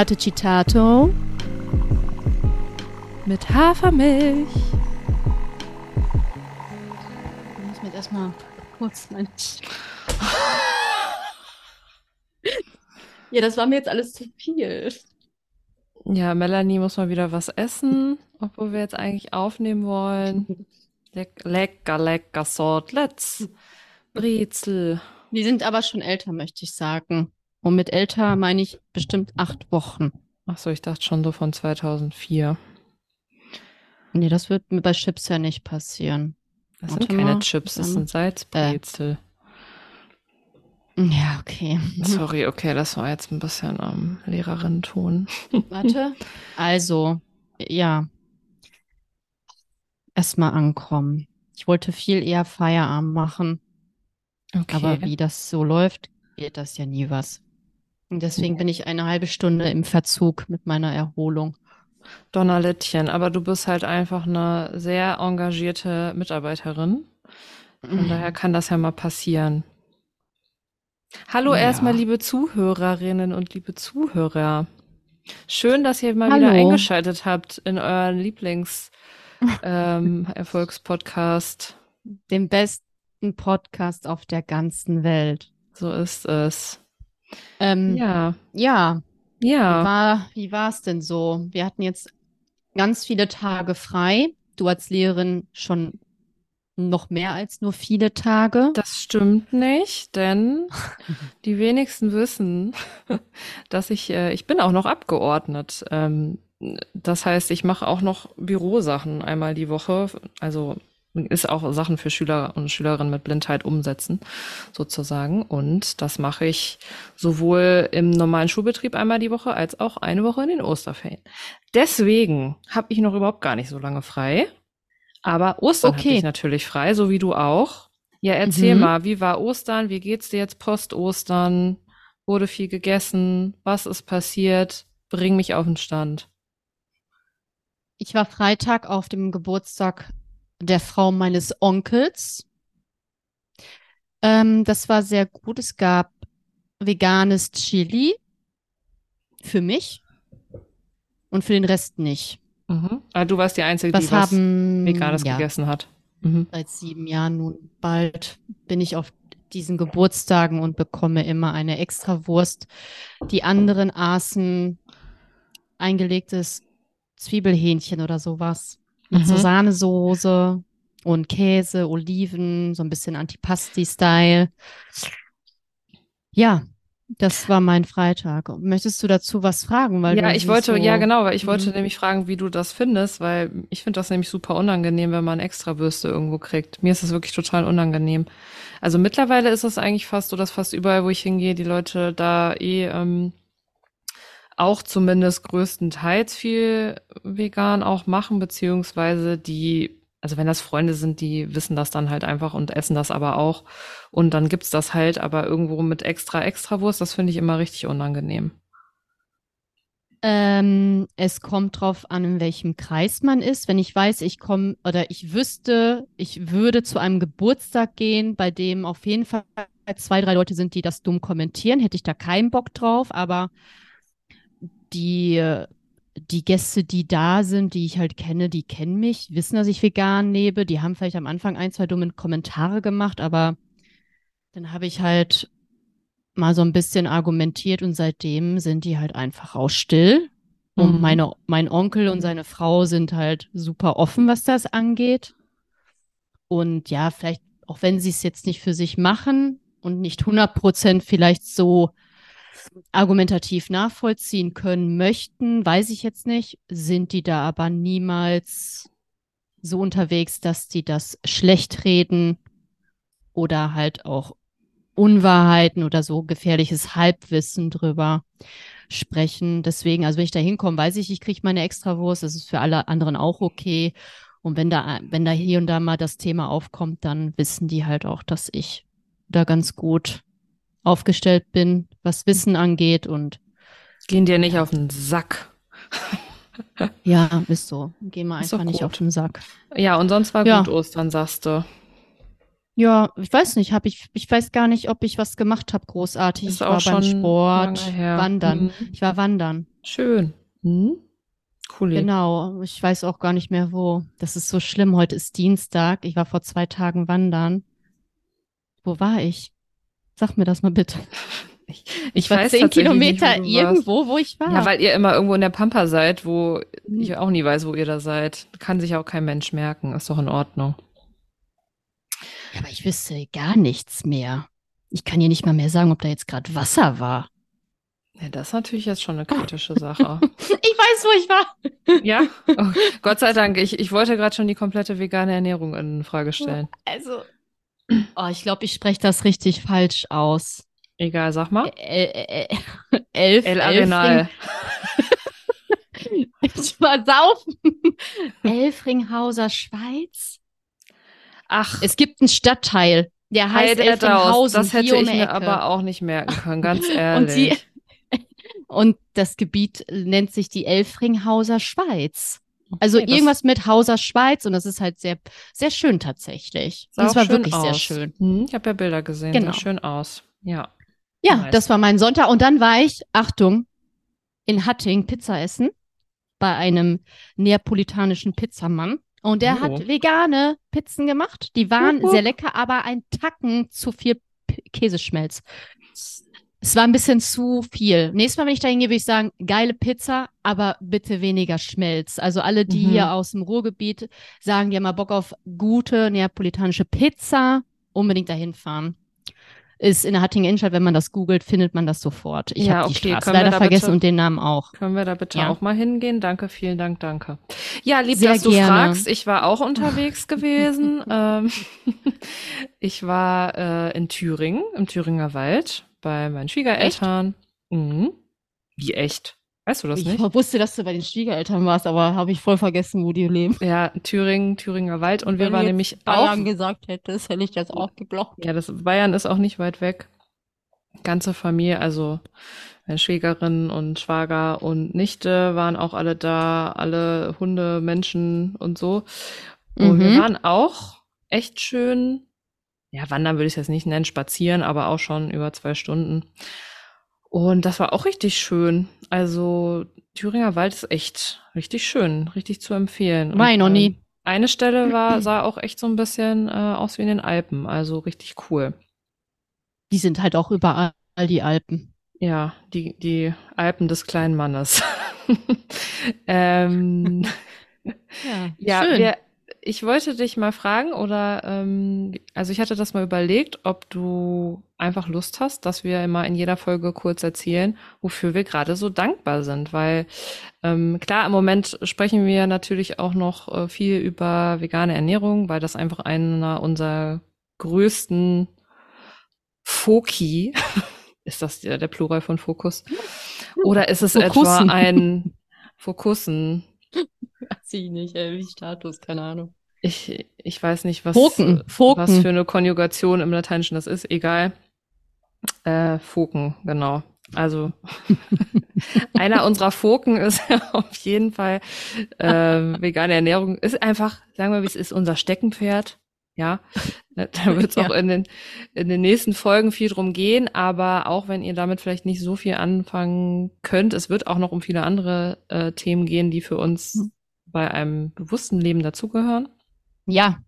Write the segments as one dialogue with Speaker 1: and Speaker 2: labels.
Speaker 1: Latte Citato mit Hafermilch. Ich muss mir jetzt erstmal kurz mein. ja, das war mir jetzt alles zu viel.
Speaker 2: Ja, Melanie muss mal wieder was essen, obwohl wir jetzt eigentlich aufnehmen wollen. Leck, lecker, lecker Sortlets. Brezel.
Speaker 1: Die sind aber schon älter, möchte ich sagen. Und mit älter meine ich bestimmt acht Wochen.
Speaker 2: Ach so, ich dachte schon so von 2004.
Speaker 1: Nee, das wird mir bei Chips ja nicht passieren.
Speaker 2: Das Warte sind keine mal. Chips, das sind Salzbrezel.
Speaker 1: Äh. Ja, okay.
Speaker 2: Sorry, okay, das war jetzt ein bisschen ähm, Lehrerin-Ton.
Speaker 1: Warte. Also, ja. Erstmal ankommen. Ich wollte viel eher Feierabend machen. Okay. Aber wie das so läuft, geht das ja nie was. Und deswegen bin ich eine halbe Stunde im Verzug mit meiner Erholung.
Speaker 2: Donnerlittchen, aber du bist halt einfach eine sehr engagierte Mitarbeiterin. Von daher kann das ja mal passieren. Hallo ja. erstmal, liebe Zuhörerinnen und liebe Zuhörer. Schön, dass ihr mal Hallo. wieder eingeschaltet habt in euren Lieblings-Erfolgspodcast.
Speaker 1: Ähm, Dem besten Podcast auf der ganzen Welt.
Speaker 2: So ist es.
Speaker 1: Ähm, ja. Ja. Ja. Wie war es denn so? Wir hatten jetzt ganz viele Tage frei. Du als Lehrerin schon noch mehr als nur viele Tage.
Speaker 2: Das stimmt nicht, denn die wenigsten wissen, dass ich, äh, ich bin auch noch abgeordnet. Ähm, das heißt, ich mache auch noch Bürosachen einmal die Woche. Also ist auch Sachen für Schüler und Schülerinnen mit Blindheit umsetzen, sozusagen. Und das mache ich sowohl im normalen Schulbetrieb einmal die Woche als auch eine Woche in den Osterferien. Deswegen habe ich noch überhaupt gar nicht so lange frei. Aber Ostern okay. ich natürlich frei, so wie du auch. Ja, erzähl mhm. mal, wie war Ostern? Wie geht's dir jetzt post-Ostern? Wurde viel gegessen? Was ist passiert? Bring mich auf den Stand.
Speaker 1: Ich war Freitag auf dem Geburtstag der Frau meines Onkels. Ähm, das war sehr gut. Es gab veganes Chili für mich und für den Rest nicht.
Speaker 2: Mhm. Ah, du warst die Einzige, was die was haben, Veganes ja, gegessen hat.
Speaker 1: Mhm. Seit sieben Jahren nun bald bin ich auf diesen Geburtstagen und bekomme immer eine Extrawurst. Die anderen aßen eingelegtes Zwiebelhähnchen oder sowas mit mhm. so Sahnesoße und Käse, Oliven, so ein bisschen Antipasti-Style. Ja, das war mein Freitag. Möchtest du dazu was fragen?
Speaker 2: Weil ja, ich wollte, so ja genau, weil ich wollte mhm. nämlich fragen, wie du das findest, weil ich finde das nämlich super unangenehm, wenn man extra Bürste irgendwo kriegt. Mir ist das wirklich total unangenehm. Also mittlerweile ist es eigentlich fast so, dass fast überall, wo ich hingehe, die Leute da eh ähm, auch zumindest größtenteils viel vegan auch machen, beziehungsweise die, also wenn das Freunde sind, die wissen das dann halt einfach und essen das aber auch. Und dann gibt's das halt aber irgendwo mit extra, extra Wurst. Das finde ich immer richtig unangenehm.
Speaker 1: Ähm, es kommt drauf an, in welchem Kreis man ist. Wenn ich weiß, ich komme oder ich wüsste, ich würde zu einem Geburtstag gehen, bei dem auf jeden Fall zwei, drei Leute sind, die das dumm kommentieren, hätte ich da keinen Bock drauf. Aber die, die Gäste, die da sind, die ich halt kenne, die kennen mich, wissen, dass ich vegan lebe. Die haben vielleicht am Anfang ein, zwei dumme Kommentare gemacht, aber dann habe ich halt mal so ein bisschen argumentiert und seitdem sind die halt einfach auch still. Und mhm. meine, mein Onkel und seine Frau sind halt super offen, was das angeht. Und ja, vielleicht, auch wenn sie es jetzt nicht für sich machen und nicht 100 Prozent vielleicht so argumentativ nachvollziehen können möchten, weiß ich jetzt nicht, sind die da aber niemals so unterwegs, dass die das schlecht reden oder halt auch Unwahrheiten oder so gefährliches Halbwissen drüber sprechen. Deswegen, also wenn ich da hinkomme, weiß ich, ich kriege meine Extrawurst, das ist für alle anderen auch okay. Und wenn da, wenn da hier und da mal das Thema aufkommt, dann wissen die halt auch, dass ich da ganz gut aufgestellt bin, was Wissen angeht und
Speaker 2: gehen dir nicht auf den Sack.
Speaker 1: ja, ist so. Gehen wir einfach nicht auf den Sack.
Speaker 2: Ja, und sonst war ja. gut Ostern, sagst du.
Speaker 1: Ja, ich weiß nicht, habe ich, ich weiß gar nicht, ob ich was gemacht habe, großartig.
Speaker 2: Ist
Speaker 1: ich
Speaker 2: auch
Speaker 1: war beim
Speaker 2: schon
Speaker 1: Sport,
Speaker 2: lange her.
Speaker 1: Wandern.
Speaker 2: Mhm.
Speaker 1: Ich war wandern.
Speaker 2: Schön. Mhm. Cool.
Speaker 1: Genau, ich weiß auch gar nicht mehr wo. Das ist so schlimm. Heute ist Dienstag. Ich war vor zwei Tagen wandern. Wo war ich? Sag mir das mal bitte.
Speaker 2: Ich,
Speaker 1: Ich war
Speaker 2: weiß
Speaker 1: zehn
Speaker 2: tatsächlich nicht,
Speaker 1: Kilometer
Speaker 2: wo
Speaker 1: irgendwo, wo ich war.
Speaker 2: Ja, weil ihr immer irgendwo in der Pampa seid, wo
Speaker 1: Mhm.
Speaker 2: ich auch nie weiß, wo ihr da seid. Kann sich auch kein Mensch merken. Ist doch in Ordnung.
Speaker 1: Ja, aber ich wüsste gar nichts mehr. Ich kann dir nicht mal mehr sagen, ob da jetzt gerade Wasser war.
Speaker 2: Ja, das ist natürlich jetzt schon eine kritische Sache.
Speaker 1: Ich weiß, wo ich war.
Speaker 2: ja? Oh, Gott sei Dank. Ich, ich wollte gerade schon die komplette vegane Ernährung in Frage stellen.
Speaker 1: Also, oh, ich glaube, ich spreche das richtig falsch aus.
Speaker 2: Egal, sag mal.
Speaker 1: Äh, äh, elf,
Speaker 2: El Arenal.
Speaker 1: Ich war saufen. Elfringhauser Schweiz.
Speaker 2: Ach,
Speaker 1: Es gibt einen Stadtteil, der heißt Elfringhausen.
Speaker 2: das hätte ich
Speaker 1: die
Speaker 2: mir aber auch nicht merken können, ganz
Speaker 1: Und
Speaker 2: ehrlich.
Speaker 1: sie, und das Gebiet nennt sich die Elfringhauser Schweiz. Also
Speaker 2: Okay, das
Speaker 1: irgendwas mit Hauser Schweiz und das ist halt sehr, sehr schön tatsächlich.
Speaker 2: sah auch
Speaker 1: war
Speaker 2: schön
Speaker 1: wirklich sehr
Speaker 2: aus.
Speaker 1: schön.
Speaker 2: Hm, ich habe ja Bilder gesehen,
Speaker 1: Genau.
Speaker 2: sah schön aus. Ja.
Speaker 1: Ja,
Speaker 2: Nice.
Speaker 1: das war mein Sonntag. Und dann war ich, Achtung, in Hatting Pizza essen bei einem neapolitanischen Pizzamann. Und der
Speaker 2: Oh.
Speaker 1: hat vegane Pizzen gemacht. Die waren
Speaker 2: Huch.
Speaker 1: sehr lecker, aber ein Tacken zu viel P Käseschmelz. Es war ein bisschen zu viel. Nächstes Mal, wenn ich da hingehe, würde ich sagen, geile Pizza, aber bitte weniger Schmelz. Also alle, die
Speaker 2: Mhm.
Speaker 1: hier aus dem Ruhrgebiet sagen, die haben mal Bock auf gute neapolitanische Pizza, unbedingt dahin fahren. Ist in der Hattingen Innenstadt, wenn man das googelt, findet man das sofort. Ich
Speaker 2: Ja,
Speaker 1: habe die
Speaker 2: okay,
Speaker 1: Straße leider vergessen
Speaker 2: bitte-
Speaker 1: und den Namen auch.
Speaker 2: Können wir da bitte
Speaker 1: Ja.
Speaker 2: auch mal hingehen? Danke, vielen Dank, danke. Ja, lieb,
Speaker 1: Sehr
Speaker 2: dass du
Speaker 1: gerne.
Speaker 2: fragst. Ich war auch unterwegs gewesen. ähm, ich war äh, in Thüringen, im Thüringer Wald, bei meinen Schwiegereltern. Mhm. Wie echt? Weißt du das
Speaker 1: Ich
Speaker 2: nicht?
Speaker 1: wusste, dass du bei den Schwiegereltern warst, aber habe ich voll vergessen, wo die leben.
Speaker 2: Ja, Thüringen, Thüringer Wald. Und wir
Speaker 1: Wenn
Speaker 2: waren
Speaker 1: du jetzt
Speaker 2: nämlich auch
Speaker 1: Bayern gesagt hättest, hätte ich das auch geglaubt.
Speaker 2: Ja, das Bayern ist auch nicht weit weg. Ganze Familie, also meine Schwägerin und Schwager und Nichte waren auch alle da, alle Hunde, Menschen und so. Und wir
Speaker 1: Mhm.
Speaker 2: waren auch echt schön, ja, wandern würde ich es jetzt nicht nennen, spazieren, aber auch schon über zwei Stunden. Und das war auch richtig schön. Also Thüringer Wald ist echt richtig schön, richtig zu empfehlen. Und,
Speaker 1: noch
Speaker 2: ähm,
Speaker 1: nie.
Speaker 2: Eine Stelle war, sah auch echt so ein bisschen äh, aus wie in den Alpen, also richtig cool.
Speaker 1: Die sind halt auch überall, die Alpen.
Speaker 2: Ja, die, die Alpen des kleinen Mannes. ähm,
Speaker 1: Ja,
Speaker 2: ja,
Speaker 1: schön.
Speaker 2: wir, ich wollte dich mal fragen, oder ähm, also ich hatte das mal überlegt, ob du einfach Lust hast, dass wir immer in jeder Folge kurz erzählen, wofür wir gerade so dankbar sind. Weil ähm, klar, im Moment sprechen wir natürlich auch noch äh, viel über vegane Ernährung, weil das einfach einer unserer größten Foki ist das der, der Plural von Fokus? Oder ist es etwa
Speaker 1: Fokussen.
Speaker 2: ein Fokussen?
Speaker 1: Weiß ich nicht, äh, wie Status, keine Ahnung.
Speaker 2: Ich, ich weiß nicht, was,
Speaker 1: Foken,
Speaker 2: was
Speaker 1: Foken.
Speaker 2: für eine Konjugation im Lateinischen das ist. Egal. Äh, Foken, genau. Also einer unserer Foken ist auf jeden Fall ähm, vegane Ernährung. Ist einfach, sagen wir, wie es ist, unser Steckenpferd. Ja, da wird es
Speaker 1: Ja.
Speaker 2: auch in den, in den nächsten Folgen viel drum gehen, aber auch wenn ihr damit vielleicht nicht so viel anfangen könnt, es wird auch noch um viele andere äh, Themen gehen, die für uns
Speaker 1: Mhm.
Speaker 2: bei einem bewussten Leben dazugehören.
Speaker 1: Ja,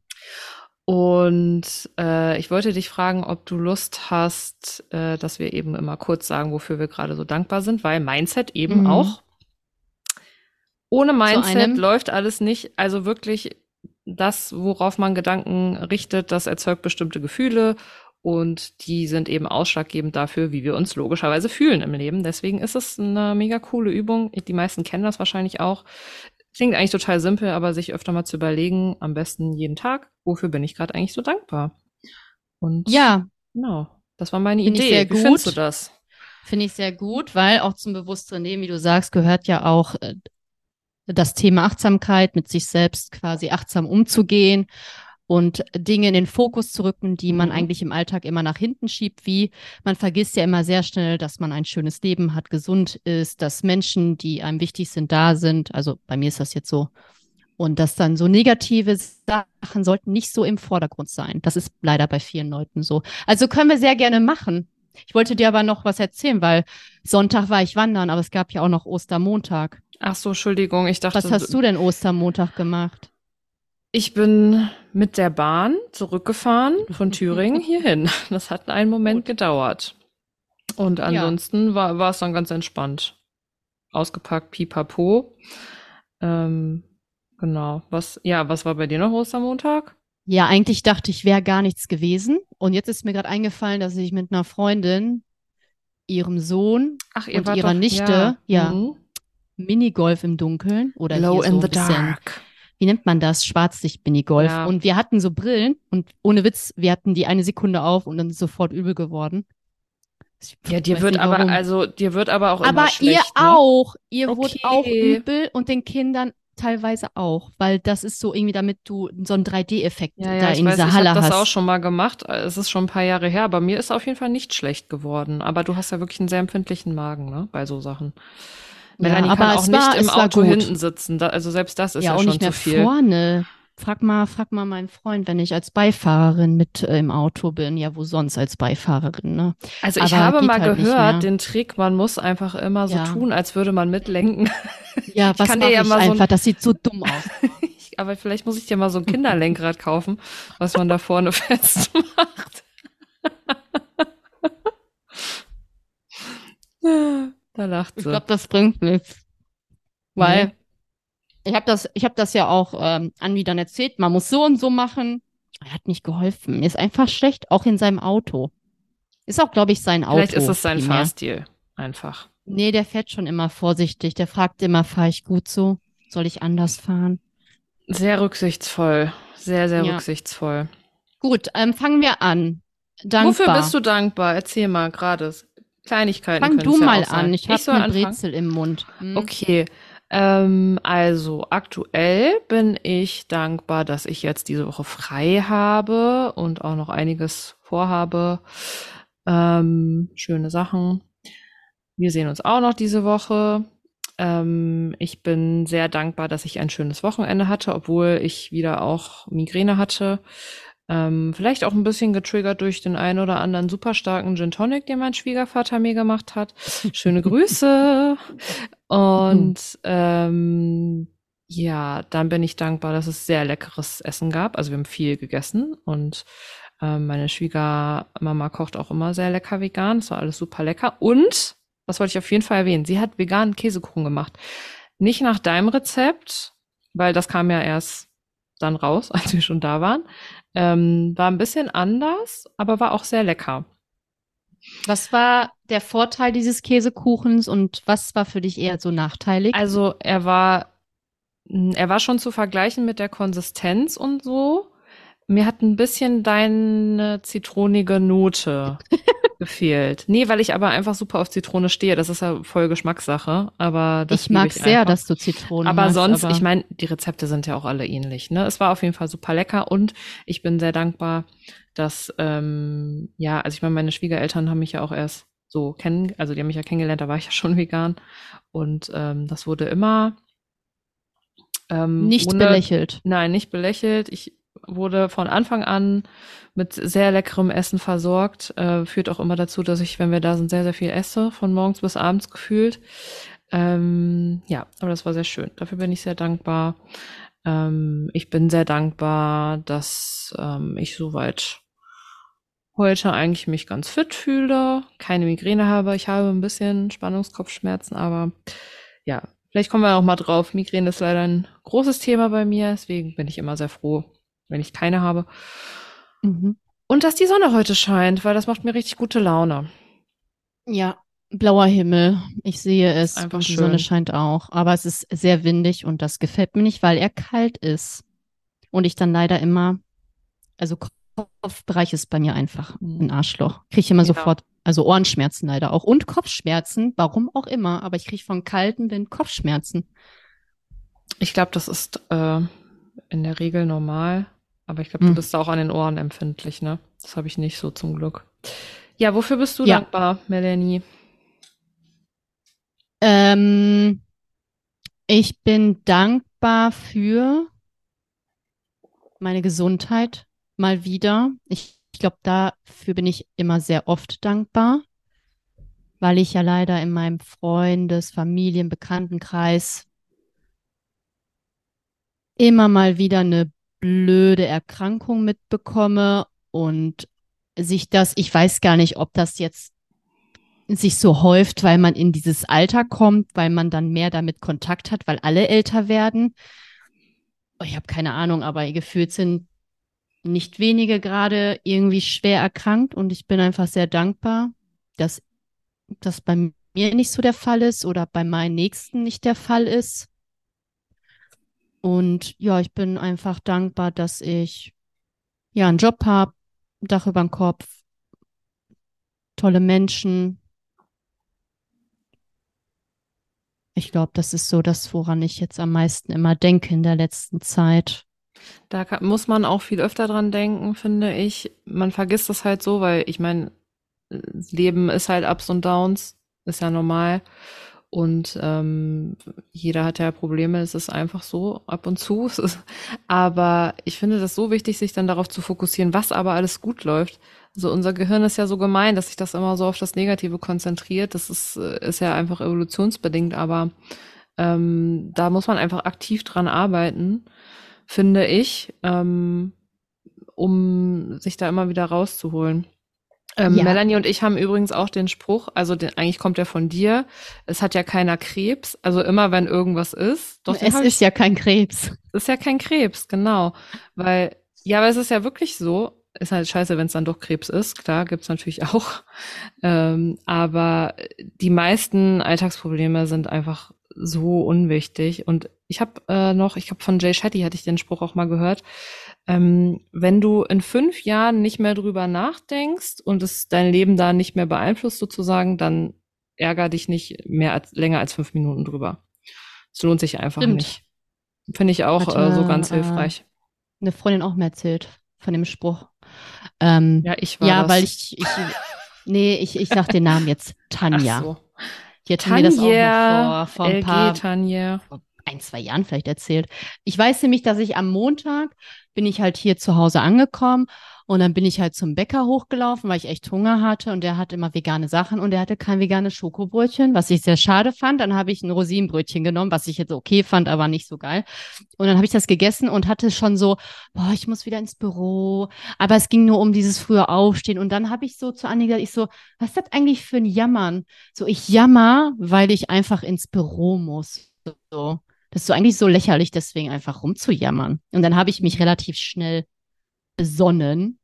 Speaker 2: Und äh, ich wollte dich fragen, ob du Lust hast, äh, dass wir eben immer kurz sagen, wofür wir gerade so dankbar sind, weil Mindset eben
Speaker 1: Mhm.
Speaker 2: auch. Ohne Mindset läuft alles nicht. Also wirklich das, worauf man Gedanken richtet, das erzeugt bestimmte Gefühle und die sind eben ausschlaggebend dafür, wie wir uns logischerweise fühlen im Leben. Deswegen ist es eine mega coole Übung. Die meisten kennen das wahrscheinlich auch. Klingt eigentlich total simpel, aber sich öfter mal zu überlegen, am besten jeden Tag, wofür bin ich gerade eigentlich so dankbar? Und
Speaker 1: ja,
Speaker 2: genau, das war meine
Speaker 1: Finde ich
Speaker 2: Idee.
Speaker 1: sehr
Speaker 2: Wie findest du
Speaker 1: gut.
Speaker 2: das?
Speaker 1: finde ich sehr gut, weil auch zum bewussteren Leben, wie du sagst, gehört ja auch äh, das Thema Achtsamkeit, mit sich selbst quasi achtsam umzugehen und Dinge in den Fokus zu rücken, die man
Speaker 2: Mhm.
Speaker 1: eigentlich im Alltag immer nach hinten schiebt, wie man vergisst ja immer sehr schnell, dass man ein schönes Leben hat, gesund ist, dass Menschen, die einem wichtig sind, da sind. Also bei mir ist das jetzt so. Und dass dann so negative Sachen sollten nicht so im Vordergrund sein. Das ist leider bei vielen Leuten so. Also können wir sehr gerne machen. Ich wollte dir aber noch was erzählen, weil Sonntag war ich wandern, aber es gab ja auch noch Ostermontag.
Speaker 2: Ach so, Entschuldigung, ich dachte.
Speaker 1: Was hast du denn Ostermontag gemacht?
Speaker 2: Ich bin mit der Bahn zurückgefahren von Thüringen hierhin. Das hat einen Moment Gut. gedauert. Und ansonsten ja. war, war es dann ganz entspannt. Ausgepackt, pipapo. Ähm, genau. Was, ja, was war bei dir noch Ostermontag?
Speaker 1: Ja, eigentlich dachte ich, wäre gar nichts gewesen. Und jetzt ist mir gerade eingefallen, dass ich mit einer Freundin, ihrem Sohn Ach, und ihrer doch, Nichte, ja, ja mhm. Minigolf im Dunkeln oder
Speaker 2: Low in so the dark.
Speaker 1: Wie nennt man das? Schwarzlicht-Minigolf. Ja. Und wir hatten so Brillen und ohne Witz, wir hatten die eine Sekunde auf und dann ist sofort übel geworden.
Speaker 2: Ja, dir wird aber, warum. also, dir wird aber auch aber immer schlecht.
Speaker 1: Aber ihr ne? auch. Ihr okay. wurde auch übel und den Kindern teilweise auch, weil das ist so irgendwie, damit du so einen 3D-Effekt ja, ja, da in weiß, dieser Halle hast. Ich habe
Speaker 2: das auch schon mal gemacht. Es ist schon ein paar Jahre her, aber mir ist auf jeden Fall nicht schlecht geworden. Aber du hast ja wirklich einen sehr empfindlichen Magen, ne, bei so Sachen. Melanie ja, aber kann auch nicht war, im Auto hinten sitzen. Da, also selbst das ist ja, ja schon zu viel.
Speaker 1: Auch nicht mehr vorne. Frag mal, frag mal meinen Freund, wenn ich als Beifahrerin mit äh, im Auto bin. Ja, wo sonst als Beifahrerin, ne?
Speaker 2: Also ich Aber habe mal halt gehört, den Trick, man muss einfach immer so ja. tun, als würde man mitlenken.
Speaker 1: Ja, was kann dir ja mal einfach? So ein... Das sieht so dumm aus.
Speaker 2: Aber vielleicht muss ich dir mal so ein Kinderlenkrad kaufen, was man da vorne festmacht. Da lacht sie.
Speaker 1: Ich glaube, das bringt nichts. Weil nee ich habe das, ich habe das ja auch ähm, Anwi dann erzählt, man muss so und so machen. Er hat nicht geholfen. Mir ist einfach schlecht, auch in seinem Auto. Ist auch, glaube ich, sein Auto.
Speaker 2: Vielleicht ist es sein Fahrstil, einfach.
Speaker 1: Nee, der fährt schon immer vorsichtig. Der fragt immer, fahre ich gut so? Soll ich anders fahren?
Speaker 2: Sehr rücksichtsvoll. Sehr, sehr ja. rücksichtsvoll.
Speaker 1: Gut, ähm, fangen wir an.
Speaker 2: Dankbar. Wofür bist du dankbar? Erzähl mal gerade. Kleinigkeiten.
Speaker 1: Fang du mal an. Ich habe eine Brezel im Mund.
Speaker 2: Hm. Okay. Ähm, also aktuell bin ich dankbar, dass ich jetzt diese Woche frei habe und auch noch einiges vorhabe. Ähm, schöne Sachen. Wir sehen uns auch noch diese Woche. Ähm, ich bin sehr dankbar, dass ich ein schönes Wochenende hatte, obwohl ich wieder auch Migräne hatte. Ähm, vielleicht auch ein bisschen getriggert durch den einen oder anderen super starken Gin Tonic, den mein Schwiegervater mir gemacht hat. Schöne Grüße. Und ähm, ja, dann bin ich dankbar, dass es sehr leckeres Essen gab. Also wir haben viel gegessen und ähm, meine Schwiegermama kocht auch immer sehr lecker vegan. Das war alles super lecker. Und, das wollte ich auf jeden Fall erwähnen, sie hat veganen Käsekuchen gemacht. Nicht nach deinem Rezept, weil das kam ja erst dann raus, als wir schon da waren. Ähm, war ein bisschen anders, aber war auch sehr lecker.
Speaker 1: Was war der Vorteil dieses Käsekuchens und was war für dich eher so nachteilig?
Speaker 2: Also er war, er war schon zu vergleichen mit der Konsistenz und so. Mir hat ein bisschen deine zitronige Note gefehlt. Nee, weil ich aber einfach super auf Zitrone stehe. Das ist ja voll Geschmackssache. Aber das
Speaker 1: ich mag ich sehr, dass du Zitrone
Speaker 2: Aber
Speaker 1: magst,
Speaker 2: sonst, aber ich meine, die Rezepte sind ja auch alle ähnlich. Ne? Es war auf jeden Fall super lecker und ich bin sehr dankbar, dass, ähm, ja, also ich meine, meine Schwiegereltern haben mich ja auch erst so kennen, also die haben mich ja kennengelernt, da war ich ja schon vegan. Und ähm, das wurde immer
Speaker 1: ähm, nicht ohne, belächelt.
Speaker 2: Nein, nicht belächelt. Ich wurde von Anfang an mit sehr leckerem Essen versorgt. Äh, führt auch immer dazu, dass ich, wenn wir da sind, sehr, sehr viel esse, von morgens bis abends gefühlt. Ähm, ja, aber das war sehr schön. Dafür bin ich sehr dankbar. Ähm, ich bin sehr dankbar, dass ähm, ich soweit heute eigentlich mich ganz fit fühle, keine Migräne habe. Ich habe ein bisschen Spannungskopfschmerzen, aber ja, vielleicht kommen wir auch mal drauf. Migräne ist leider ein großes Thema bei mir, deswegen bin ich immer sehr froh, wenn ich keine habe. Mhm. Und dass die Sonne heute scheint, weil das macht mir richtig gute Laune.
Speaker 1: Ja, blauer Himmel. Ich sehe es. Einfach und die schön. Sonne scheint auch. Aber es ist sehr windig und das gefällt mir nicht, weil er kalt ist. Und ich dann leider immer, also Kopfbereich ist bei mir einfach ein Arschloch. Kriege ich immer ja. sofort, also Ohrenschmerzen leider auch. Und Kopfschmerzen, warum auch immer. Aber ich kriege von kaltem Wind Kopfschmerzen.
Speaker 2: Ich glaube, das ist äh, in der Regel normal. Aber ich glaube, du hm. bist auch an den Ohren empfindlich, ne? Das habe ich nicht so zum Glück. Ja, wofür bist du ja. dankbar, Melanie?
Speaker 1: Ähm, ich bin dankbar für meine Gesundheit mal wieder. Ich, ich glaube, dafür bin ich immer sehr oft dankbar, weil ich ja leider in meinem Freundes-, Familien-, Bekanntenkreis immer mal wieder eine blöde Erkrankung mitbekomme und sich das, ich weiß gar nicht, ob das jetzt sich so häuft, weil man in dieses Alter kommt, weil man dann mehr damit Kontakt hat, weil alle älter werden. Ich habe keine Ahnung, aber gefühlt sind nicht wenige gerade irgendwie schwer erkrankt und ich bin einfach sehr dankbar, dass das bei mir nicht so der Fall ist oder bei meinen Nächsten nicht der Fall ist. Und ja, ich bin einfach dankbar, dass ich ja einen Job habe, Dach über dem Kopf, tolle Menschen. Ich glaube, das ist so das, woran ich jetzt am meisten immer denke in der letzten Zeit.
Speaker 2: Da kann, muss man auch viel öfter dran denken, finde ich. Man vergisst das halt so, weil ich meine, das Leben ist halt Ups und Downs, ist ja normal. Und ähm, jeder hat ja Probleme, es ist einfach so ab und zu. aber ich finde das so wichtig, sich dann darauf zu fokussieren, was aber alles gut läuft. Also unser Gehirn ist ja so gemein, dass sich das immer so auf das Negative konzentriert. Das ist, äh, ist ja einfach evolutionsbedingt, aber ähm, da muss man einfach aktiv dran arbeiten, finde ich, ähm, um sich da immer wieder rauszuholen. Ähm, ja. Melanie und ich haben übrigens auch den Spruch, also den, eigentlich kommt der von dir, es hat ja keiner Krebs, also immer wenn irgendwas ist.
Speaker 1: Doch es ist ja kein Krebs.
Speaker 2: Es ist ja kein Krebs, genau. Weil, ja, aber es ist ja wirklich so, ist halt scheiße, wenn es dann doch Krebs ist, klar, gibt's natürlich auch. Ähm, aber die meisten Alltagsprobleme sind einfach so unwichtig. Und ich habe äh, noch, ich glaube von Jay Shetty hatte ich den Spruch auch mal gehört, ähm, wenn du in fünf Jahren nicht mehr drüber nachdenkst und es dein Leben da nicht mehr beeinflusst sozusagen, dann ärger dich nicht mehr als länger als fünf Minuten drüber. Es lohnt sich einfach Stimmt. nicht. Finde ich auch äh, so ganz äh, hilfreich.
Speaker 1: Eine Freundin auch mir erzählt von dem Spruch. Ähm,
Speaker 2: ja, ich war
Speaker 1: Ja,
Speaker 2: das.
Speaker 1: weil ich, ich nee, ich, ich sag den Namen jetzt. Tanja. Ach so. Die hat mir das auch noch vor, vor ein LG, paar,
Speaker 2: Tanja.
Speaker 1: Ein, zwei Jahren vielleicht erzählt. Ich weiß nämlich, dass ich am Montag bin ich halt hier zu Hause angekommen und dann bin ich halt zum Bäcker hochgelaufen, weil ich echt Hunger hatte und der hatte immer vegane Sachen und er hatte kein veganes Schokobrötchen, was ich sehr schade fand. Dann habe ich ein Rosinenbrötchen genommen, was ich jetzt okay fand, aber nicht so geil. Und dann habe ich das gegessen und hatte schon so, boah, ich muss wieder ins Büro. Aber es ging nur um dieses frühe Aufstehen. Und dann habe ich so zu Anni gesagt, ich so, was ist das eigentlich für ein Jammern? So, ich jammer, weil ich einfach ins Büro muss. So. Das ist so eigentlich so lächerlich, deswegen einfach rumzujammern. Und dann habe ich mich relativ schnell besonnen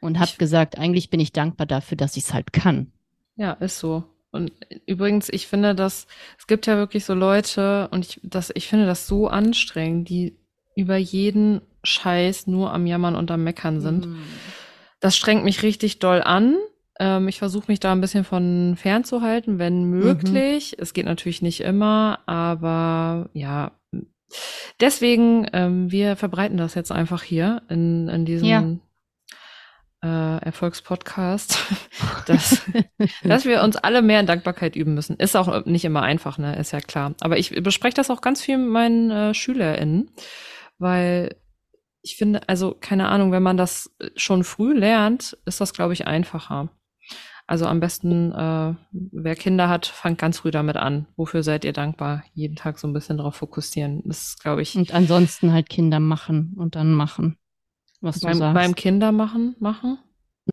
Speaker 1: und habe gesagt, eigentlich bin ich dankbar dafür, dass ich es halt kann.
Speaker 2: Ja, ist so. Und übrigens, ich finde das, es gibt ja wirklich so Leute und ich, das, ich finde das so anstrengend, die über jeden Scheiß nur am Jammern und am Meckern sind. Mm. Das strengt mich richtig doll an. Ähm, ich versuche mich da ein bisschen von fernzuhalten, wenn mhm. möglich. Mhm. Es geht natürlich nicht immer, aber ja. Deswegen, ähm, wir verbreiten das jetzt einfach hier in, in diesem ja. äh, Erfolgspodcast, dass, dass wir uns alle mehr in Dankbarkeit üben müssen. Ist auch nicht immer einfach, ne? Ist ja klar. Aber ich bespreche das auch ganz viel mit meinen äh, SchülerInnen, weil ich finde, also keine Ahnung, wenn man das schon früh lernt, ist das, glaube ich, einfacher. Also am besten, äh, wer Kinder hat, fangt ganz früh damit an. Wofür seid ihr dankbar? Jeden Tag so ein bisschen darauf fokussieren. Das ist, glaube ich.
Speaker 1: Und ansonsten halt Kinder machen und dann machen. Was
Speaker 2: beim,
Speaker 1: du sagst.
Speaker 2: Beim Kinder machen, machen?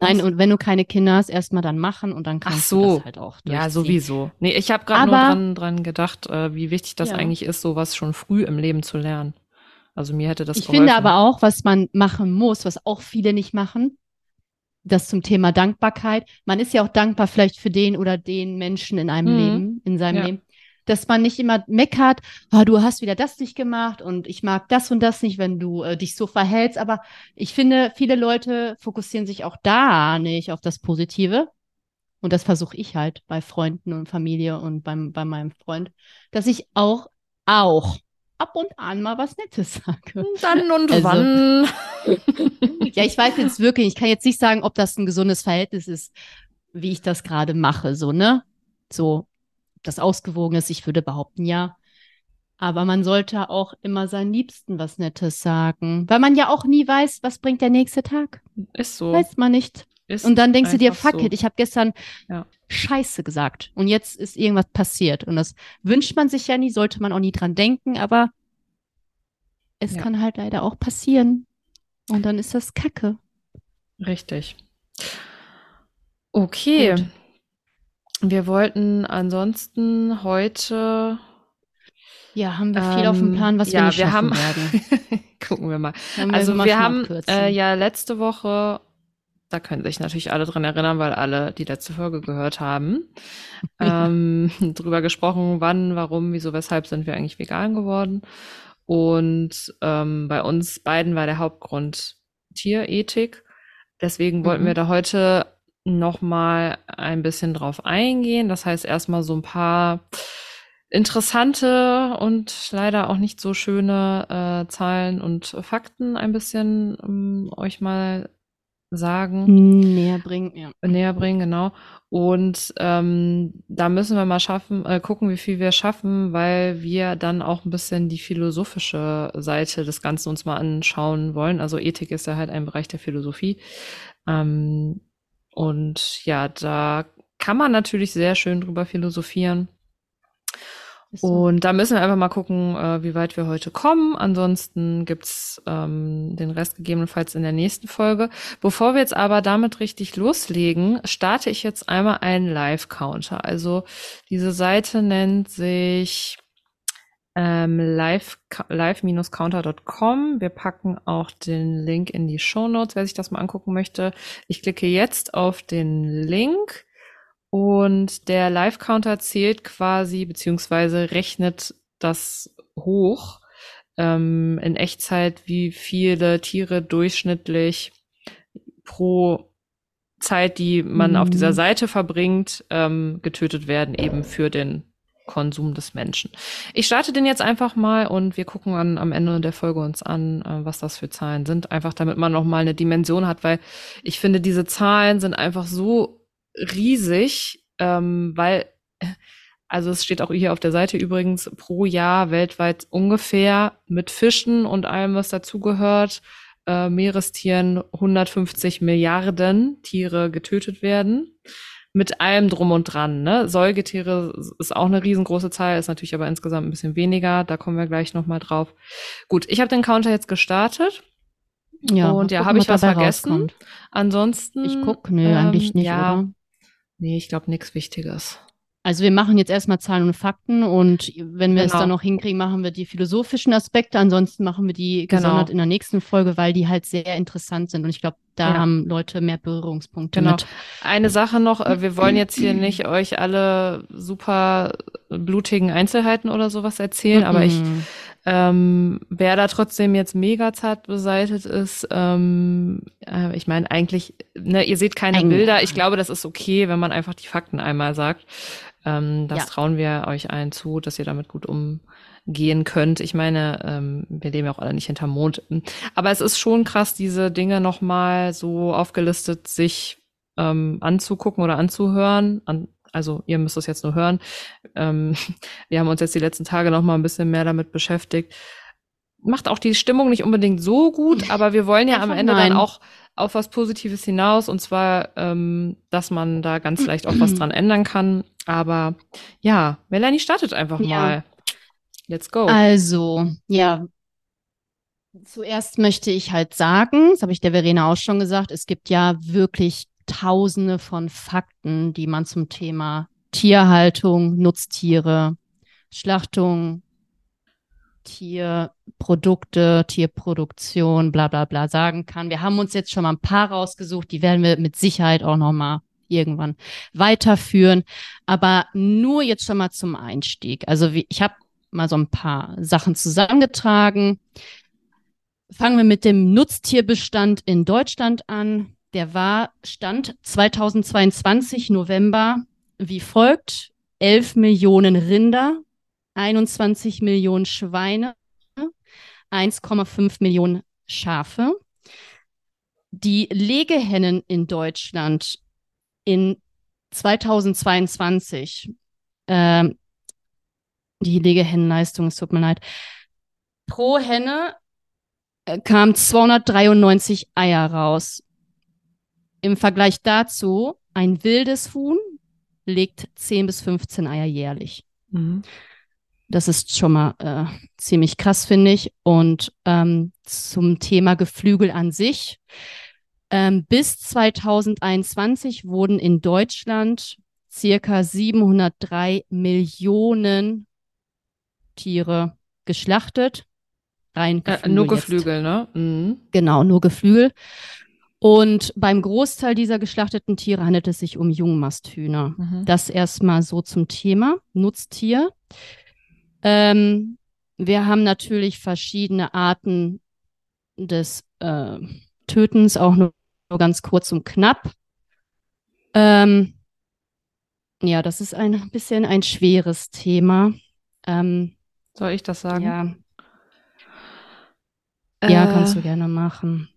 Speaker 1: Nein, und wenn du keine Kinder hast, erstmal dann machen und dann kannst Ach so. du das halt auch
Speaker 2: Ja, sowieso. Nee, ich habe gerade nur dran, dran gedacht, äh, wie wichtig das ja. eigentlich ist, sowas schon früh im Leben zu lernen. Also mir hätte das
Speaker 1: Ich
Speaker 2: geholfen.
Speaker 1: finde aber auch, was man machen muss, was auch viele nicht machen, das zum Thema Dankbarkeit. Man ist ja auch dankbar vielleicht für den oder den Menschen in einem mhm. Leben, in seinem ja. Leben. Dass man nicht immer meckert, oh, du hast wieder das nicht gemacht und ich mag das und das nicht, wenn du äh, dich so verhältst. Aber ich finde, viele Leute fokussieren sich auch da nicht auf das Positive. Und das versuche ich halt bei Freunden und Familie und beim, bei meinem Freund, dass ich auch, auch ab und an mal was Nettes sage.
Speaker 2: Dann und also, wann.
Speaker 1: ja, ich weiß jetzt wirklich, ich kann jetzt nicht sagen, ob das ein gesundes Verhältnis ist, wie ich das gerade mache, so, ne? So, ob das ausgewogen ist, ich würde behaupten, ja. Aber man sollte auch immer seinen Liebsten was Nettes sagen, weil man ja auch nie weiß, was bringt der nächste Tag.
Speaker 2: Ist so.
Speaker 1: Weiß man nicht.
Speaker 2: Ist
Speaker 1: Und dann denkst du dir, fuck
Speaker 2: so.
Speaker 1: it, ich habe gestern
Speaker 2: Ja.
Speaker 1: Scheiße gesagt und jetzt ist irgendwas passiert. Und das wünscht man sich ja nie, sollte man auch nie dran denken, aber es
Speaker 2: Ja.
Speaker 1: kann halt leider auch passieren. Und dann ist das Kacke.
Speaker 2: Richtig. Okay.
Speaker 1: Gut.
Speaker 2: Wir wollten ansonsten heute.
Speaker 1: Ja, haben wir viel auf dem
Speaker 2: ähm,
Speaker 1: Plan, was wir
Speaker 2: ja,
Speaker 1: nicht
Speaker 2: wir haben.
Speaker 1: werden.
Speaker 2: Gucken wir mal.
Speaker 1: Haben
Speaker 2: Also wir
Speaker 1: schon
Speaker 2: haben äh, ja letzte Woche, da können sich natürlich alle dran erinnern, weil alle die letzte Folge gehört haben, ähm, drüber gesprochen, wann, warum, wieso, weshalb sind wir eigentlich vegan geworden. Und ähm, bei uns beiden war der Hauptgrund Tierethik. Deswegen wollten
Speaker 1: Mhm.
Speaker 2: wir da heute noch mal ein bisschen drauf eingehen. Das heißt erstmal so ein paar interessante und leider auch nicht so schöne äh, Zahlen und Fakten ein bisschen ähm, euch mal sagen
Speaker 1: näher bringen, ja.
Speaker 2: näher bringen, genau. Und ähm, da müssen wir mal schaffen, äh, gucken, wie viel wir schaffen, weil wir dann auch ein bisschen die philosophische Seite des Ganzen uns mal anschauen wollen. Also Ethik ist ja halt ein Bereich der Philosophie. Ähm, und ja, da kann man natürlich sehr schön drüber philosophieren. Und da müssen wir einfach mal gucken, äh, wie weit wir heute kommen. Ansonsten gibt's ähm, den Rest gegebenenfalls in der nächsten Folge. Bevor wir jetzt aber damit richtig loslegen, starte ich jetzt einmal einen Live-Counter. Also diese Seite nennt sich ähm, live- live-counter.com. Wir packen auch den Link in die Show Notes, wer sich das mal angucken möchte. Ich klicke jetzt auf den Link und der Live-Counter zählt quasi, beziehungsweise rechnet das hoch ähm, in Echtzeit, wie viele Tiere durchschnittlich pro Zeit, die man auf dieser
Speaker 1: Mhm.
Speaker 2: Seite verbringt, ähm, getötet werden, eben für den Konsum des Menschen. Ich starte den jetzt einfach mal und wir gucken an, am Ende der Folge uns an, äh, was das für Zahlen sind, einfach damit man noch mal eine Dimension hat, weil ich finde, diese Zahlen sind einfach so riesig, ähm, weil, also es steht auch hier auf der Seite übrigens, pro Jahr weltweit ungefähr mit Fischen und allem, was dazugehört, äh, Meerestieren 150 Milliarden Tiere getötet werden. Mit allem drum und dran. Ne? Säugetiere ist auch eine riesengroße Zahl, ist natürlich aber insgesamt ein bisschen weniger. Da kommen wir gleich noch mal drauf. Gut, ich habe den Counter jetzt gestartet.
Speaker 1: Ja,
Speaker 2: und ja, habe ich was vergessen?
Speaker 1: rauskommt.
Speaker 2: Ansonsten.
Speaker 1: Ich guck, nö,
Speaker 2: ähm,
Speaker 1: eigentlich nicht,
Speaker 2: ja,
Speaker 1: oder?
Speaker 2: Nee, ich glaube nichts Wichtiges.
Speaker 1: Also wir machen jetzt erstmal Zahlen und Fakten und wenn wir es
Speaker 2: Genau.
Speaker 1: dann noch hinkriegen, machen wir die philosophischen Aspekte. Ansonsten machen wir die
Speaker 2: Genau.
Speaker 1: gesondert in der nächsten Folge, weil die halt sehr interessant sind und ich glaube, da
Speaker 2: Ja.
Speaker 1: haben Leute mehr Berührungspunkte
Speaker 2: Genau.
Speaker 1: mit.
Speaker 2: Eine Sache noch, äh, wir wollen jetzt hier nicht euch alle super blutigen Einzelheiten oder sowas erzählen, aber ich. Ähm, wer da trotzdem jetzt mega zart beseitet ist, ähm, äh, ich meine eigentlich, ne, ihr seht keine
Speaker 1: Ein-
Speaker 2: Bilder. Ich glaube, das ist okay, wenn man einfach die Fakten einmal sagt. Ähm, das
Speaker 1: Ja.
Speaker 2: trauen wir euch allen zu, dass ihr damit gut umgehen könnt. Ich meine, ähm, wir leben ja auch alle nicht hinterm Mond. Aber es ist schon krass, diese Dinge nochmal so aufgelistet sich ähm, anzugucken oder anzuhören. An, also ihr müsst es jetzt nur hören. Ähm, wir haben uns jetzt die letzten Tage noch mal ein bisschen mehr damit beschäftigt. Macht auch die Stimmung nicht unbedingt so gut, aber wir wollen ja am Ende
Speaker 1: nein.
Speaker 2: dann auch auf was Positives hinaus und zwar, ähm, dass man da ganz leicht auch was dran ändern kann. Aber ja, Melanie startet einfach
Speaker 1: Ja.
Speaker 2: mal. Let's go.
Speaker 1: Also, ja. Zuerst möchte ich halt sagen, das habe ich der Verena auch schon gesagt, es gibt ja wirklich tausende von Fakten, die man zum Thema Tierhaltung, Nutztiere, Schlachtung, Tierprodukte, Tierproduktion, bla bla bla sagen kann. Wir haben uns jetzt schon mal ein paar rausgesucht, die werden wir mit Sicherheit auch noch mal irgendwann weiterführen. Aber nur jetzt schon mal zum Einstieg. Also wie, ich habe mal so ein paar Sachen zusammengetragen. Fangen wir mit dem Nutztierbestand in Deutschland an. Der war Stand 2022 November wie folgt. 11 Millionen Rinder, 21 Millionen Schweine, 1,5 Millionen Schafe. Die Legehennen in Deutschland in 2022 ähm, die Legehennenleistung, es tut mir leid. Pro Henne äh, kamen 293 Eier raus. Im Vergleich dazu, ein wildes Huhn legt 10 bis 15 Eier jährlich. Mhm. Das ist schon mal äh, ziemlich krass, finde ich. Und ähm, zum Thema Geflügel an sich. Ähm, bis 2021 wurden in Deutschland circa 703 Millionen Tiere geschlachtet.
Speaker 2: Rein Geflügel äh, nur Geflügel, jetzt. ne?
Speaker 1: Mhm. Genau, nur Geflügel. Und beim Großteil dieser geschlachteten Tiere handelt es sich um Jungmasthühner. Mhm. Das erstmal so zum Thema Nutztier. Ähm, wir haben natürlich verschiedene Arten des äh, Tötens, auch nur, nur, ganz kurz und knapp. Ähm, ja, das ist ein bisschen ein schweres Thema. Ähm,
Speaker 2: Soll ich das sagen?
Speaker 1: Ja. Äh, ja, kannst du gerne machen.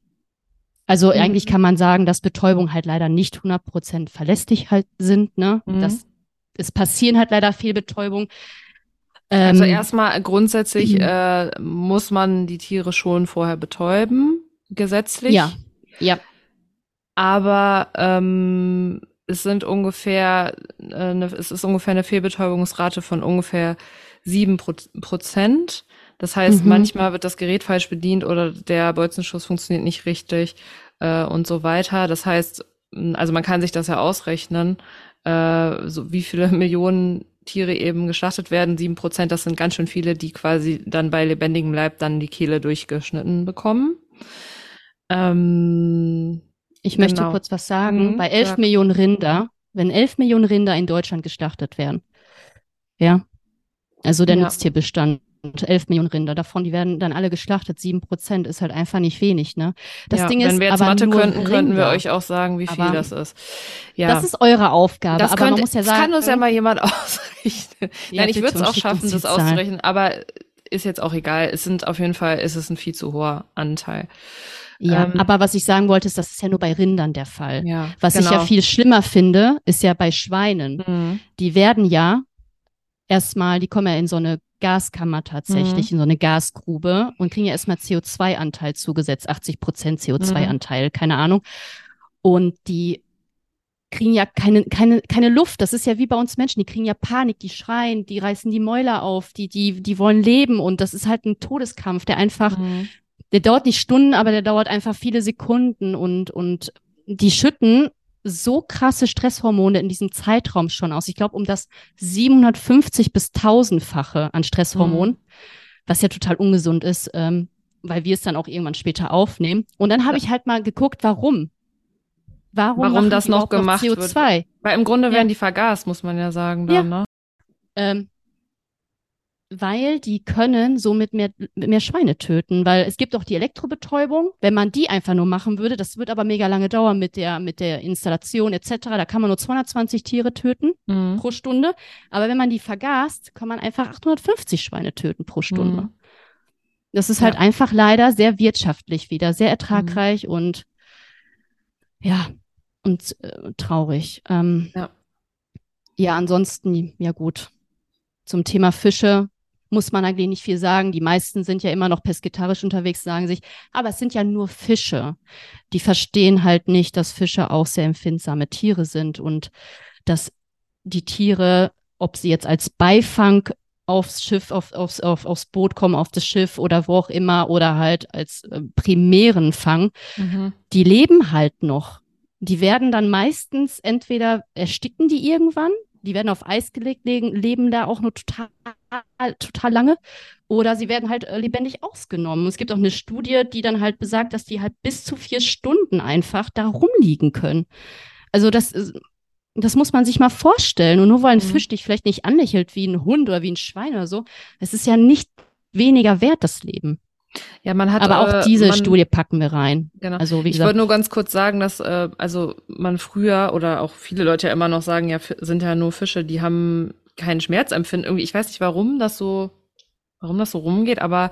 Speaker 1: Also mhm. eigentlich kann man sagen, dass Betäubung halt leider nicht 100% verlässlich halt sind. Ne? Mhm. Das, es passieren halt leider Fehlbetäubung.
Speaker 2: Also ähm, erstmal grundsätzlich mhm. äh, muss man die Tiere schon vorher betäuben, gesetzlich.
Speaker 1: Ja, ja.
Speaker 2: Aber ähm, es sind ungefähr, äh, eine, es ist ungefähr eine Fehlbetäubungsrate von ungefähr sieben Prozent. Das heißt, mhm. manchmal wird das Gerät falsch bedient oder der Bolzenschuss funktioniert nicht richtig äh, und so weiter. Das heißt, also man kann sich das ja ausrechnen, äh, so wie viele Millionen Tiere eben geschlachtet werden. Sieben Prozent, das sind ganz schön viele, die quasi dann bei lebendigem Leib dann die Kehle durchgeschnitten bekommen.
Speaker 1: Ähm, ich genau. möchte kurz was sagen. Mhm, bei elf ja. Millionen Rinder, wenn elf Millionen Rinder in Deutschland geschlachtet werden, ja, also der ja. Nutztierbestand 11 Millionen Rinder. Davon, die werden dann alle geschlachtet. Sieben Prozent ist halt einfach nicht wenig, ne?
Speaker 2: Das ja, Ding ist, wenn wir jetzt Mathe könnten, Rinder. könnten wir euch auch sagen, wie viel aber das ist.
Speaker 1: Ja. Das ist eure Aufgabe. Das aber könnt, man muss ja sagen,
Speaker 2: kann uns ja mal jemand ausrechnen. Ja, Nein, ich würde es auch schaffen, das auszurechnen, aber ist jetzt auch egal. Es sind auf jeden Fall, ist es ein viel zu hoher Anteil.
Speaker 1: Ja, ähm, aber was ich sagen wollte, ist, das ist ja nur bei Rindern der Fall. Ja, was genau. ich ja genau. viel schlimmer finde, ist ja bei Schweinen. Mhm. Die werden ja erstmal, die kommen ja in so eine Gaskammer tatsächlich, mhm. in so eine Gasgrube und kriegen ja erstmal CO2-Anteil zugesetzt, 80 Prozent CO2-Anteil, mhm. keine Ahnung. Und die kriegen ja keine, keine, keine Luft. Das ist ja wie bei uns Menschen. Die kriegen ja Panik, die schreien, die reißen die Mäuler auf, die, die, die wollen leben. Und das ist halt ein Todeskampf, der einfach, mhm. der dauert nicht Stunden, aber der dauert einfach viele Sekunden und, und die schütten so krasse Stresshormone in diesem Zeitraum schon aus. Ich glaube, um das 750 bis 1000-fache an Stresshormonen, mhm. was ja total ungesund ist, ähm, weil wir es dann auch irgendwann später aufnehmen. Und dann habe ich halt mal geguckt, warum.
Speaker 2: Warum, warum das noch gemacht noch CO2? wird. Weil im Grunde ja. werden die vergast, muss man ja sagen dann, ja. ne?
Speaker 1: Ähm, weil die können somit mehr, mehr Schweine töten, weil es gibt auch die Elektrobetäubung. Wenn man die einfach nur machen würde, das wird aber mega lange dauern mit der, mit der Installation etc. Da kann man nur 220 Tiere töten mhm. pro Stunde. Aber wenn man die vergast, kann man einfach 850 Schweine töten pro Stunde. Mhm. Das ist halt ja. einfach leider sehr wirtschaftlich wieder, sehr ertragreich mhm. und ja, und äh, traurig. Ähm, ja. ja, ansonsten, ja gut. Zum Thema Fische muss man eigentlich nicht viel sagen. Die meisten sind ja immer noch pesketarisch unterwegs, sagen sich, aber es sind ja nur Fische. Die verstehen halt nicht, dass Fische auch sehr empfindsame Tiere sind und dass die Tiere, ob sie jetzt als Beifang aufs Schiff, auf, aufs, auf, aufs Boot kommen, auf das Schiff oder wo auch immer oder halt als äh, primären Fang, mhm. die leben halt noch. Die werden dann meistens entweder ersticken die irgendwann die werden auf Eis gelegt, leben da auch nur total, total lange. Oder sie werden halt äh, lebendig ausgenommen. Es gibt auch eine Studie, die dann halt besagt, dass die halt bis zu vier Stunden einfach da rumliegen können. Also das, das muss man sich mal vorstellen. Und nur weil ein mhm. Fisch dich vielleicht nicht anlächelt wie ein Hund oder wie ein Schwein oder so, es ist ja nicht weniger wert, das Leben.
Speaker 2: Ja, man hat.
Speaker 1: Aber auch äh, diese man, Studie packen wir rein.
Speaker 2: Genau. Also, wie gesagt, ich wollte nur ganz kurz sagen, dass äh, also man früher oder auch viele Leute ja immer noch sagen, ja, sind ja nur Fische, die haben keinen Schmerzempfinden. Irgendwie, ich weiß nicht, warum das so, warum das so rumgeht, aber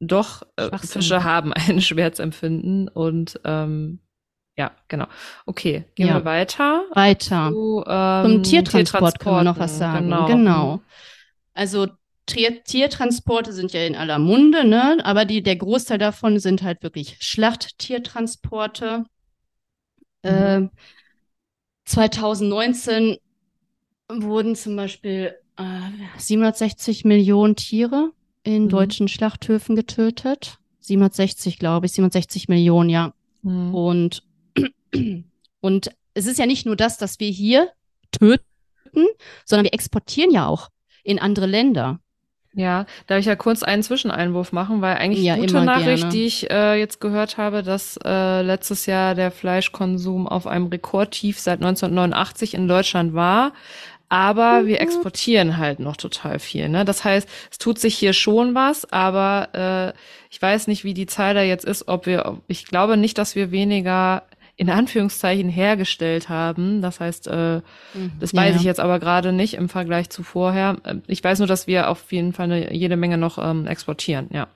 Speaker 2: doch äh, Fische haben ein Schmerzempfinden und ähm, ja, genau. Okay, gehen ja. wir weiter.
Speaker 1: Weiter. Zu, ähm, Zum Tiertransport können wir noch was sagen. Genau. genau. Also Tiertransporte sind ja in aller Munde, ne? Aber die, der Großteil davon sind halt wirklich Schlachttiertransporte. Mhm. Äh, 2019 wurden zum Beispiel äh, 760 Millionen Tiere in mhm. deutschen Schlachthöfen getötet. 760, glaube ich, 760 Millionen, ja. Mhm. Und, und es ist ja nicht nur das, dass wir hier töten, sondern wir exportieren ja auch in andere Länder.
Speaker 2: Ja, darf ich ja kurz einen Zwischeneinwurf machen, weil eigentlich ja, gute Nachricht, gerne. die ich äh, jetzt gehört habe, dass äh, letztes Jahr der Fleischkonsum auf einem Rekordtief seit 1989 in Deutschland war. Aber mhm. wir exportieren halt noch total viel. Ne? Das heißt, es tut sich hier schon was, aber äh, ich weiß nicht, wie die Zahl da jetzt ist, ob wir, ich glaube nicht, dass wir weniger in Anführungszeichen hergestellt haben. Das heißt, äh, mhm. das weiß ja, ich jetzt aber gerade nicht im Vergleich zu vorher. Äh, ich weiß nur, dass wir auf jeden Fall eine, jede Menge noch ähm, exportieren, ja.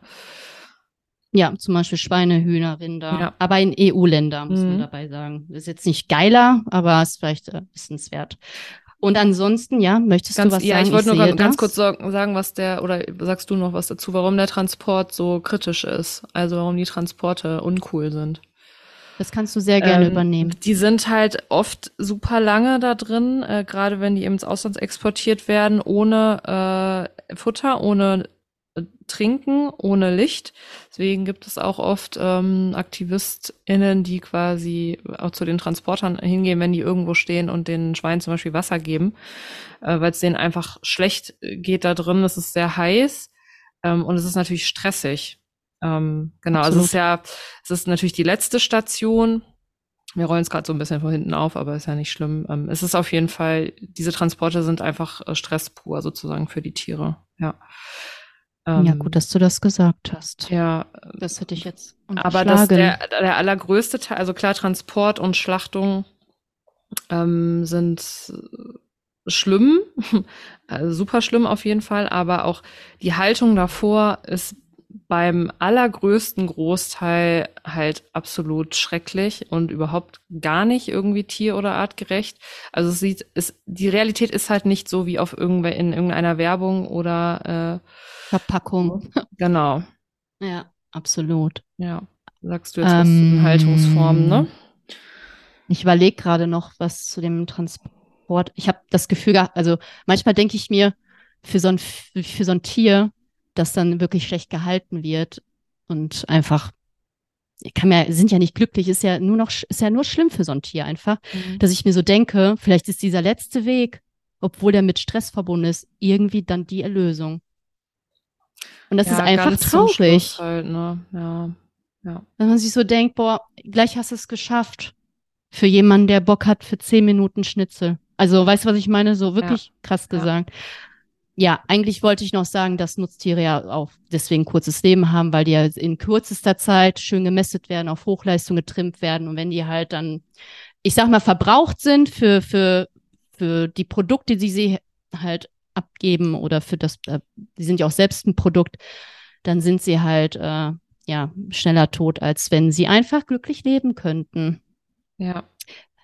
Speaker 1: Ja, zum Beispiel Schweine, Hühner, Rinder. Ja. Aber in EU-Länder, muss mhm. man dabei sagen. Ist jetzt nicht geiler, aber ist vielleicht äh, wissenswert. Und ansonsten, ja, möchtest
Speaker 2: ganz,
Speaker 1: du was
Speaker 2: ja,
Speaker 1: sagen?
Speaker 2: Ja, ich wollte nur ganz, ganz kurz sagen, was der, oder sagst du noch was dazu, warum der Transport so kritisch ist? Also warum die Transporte uncool sind?
Speaker 1: Das kannst du sehr gerne ähm, übernehmen.
Speaker 2: Die sind halt oft super lange da drin, äh, gerade wenn die eben ins Ausland exportiert werden, ohne äh, Futter, ohne äh, Trinken, ohne Licht. Deswegen gibt es auch oft ähm, AktivistInnen, die quasi auch zu den Transportern hingehen, wenn die irgendwo stehen und den Schweinen zum Beispiel Wasser geben, äh, weil es denen einfach schlecht geht da drin. Es ist sehr heiß ähm, und es ist natürlich stressig. Ähm, genau, Absolut. also es ist ja, es ist natürlich die letzte Station. Wir rollen es gerade so ein bisschen von hinten auf, aber ist ja nicht schlimm. Ähm, es ist auf jeden Fall, diese Transporte sind einfach äh, Stress pur sozusagen für die Tiere. Ja.
Speaker 1: Ähm, ja, gut, dass du das gesagt hast.
Speaker 2: Ja.
Speaker 1: Das hätte ich jetzt
Speaker 2: Aber das der, der allergrößte Teil, also klar, Transport und Schlachtung ähm, sind schlimm, also super schlimm auf jeden Fall, aber auch die Haltung davor ist beim allergrößten Großteil halt absolut schrecklich und überhaupt gar nicht irgendwie tier- oder artgerecht. Also es sieht, es, die Realität ist halt nicht so wie auf irgendwer, in irgendeiner Werbung oder äh,
Speaker 1: Verpackung.
Speaker 2: Genau.
Speaker 1: Ja, absolut.
Speaker 2: Ja. Sagst du jetzt ähm, was zu den Haltungsformen, ne?
Speaker 1: Ich überlege gerade noch was zu dem Transport. Ich habe das Gefühl also manchmal denke ich mir, für so ein, für so ein Tier das dann wirklich schlecht gehalten wird und einfach kann mir, sind ja nicht glücklich, ist ja nur noch, ist ja nur schlimm für so ein Tier einfach, mhm. dass ich mir so denke, vielleicht ist dieser letzte Weg, obwohl der mit Stress verbunden ist, irgendwie dann die Erlösung. Und das ja, ist einfach traurig.
Speaker 2: Halt, ne? ja, ja.
Speaker 1: Wenn man sich so denkt, boah, gleich hast du es geschafft. Für jemanden, der Bock hat für zehn Minuten Schnitzel. Also, weißt du, was ich meine? So wirklich ja. krass gesagt ja, eigentlich wollte ich noch sagen, dass Nutztiere ja auch deswegen kurzes Leben haben, weil die ja in kürzester Zeit schön gemästet werden, auf Hochleistung getrimmt werden. Und wenn die halt dann, ich sag mal, verbraucht sind für, für, für die Produkte, die sie halt abgeben oder für das, äh, die sind ja auch selbst ein Produkt, dann sind sie halt, äh, ja, schneller tot, als wenn sie einfach glücklich leben könnten.
Speaker 2: Ja.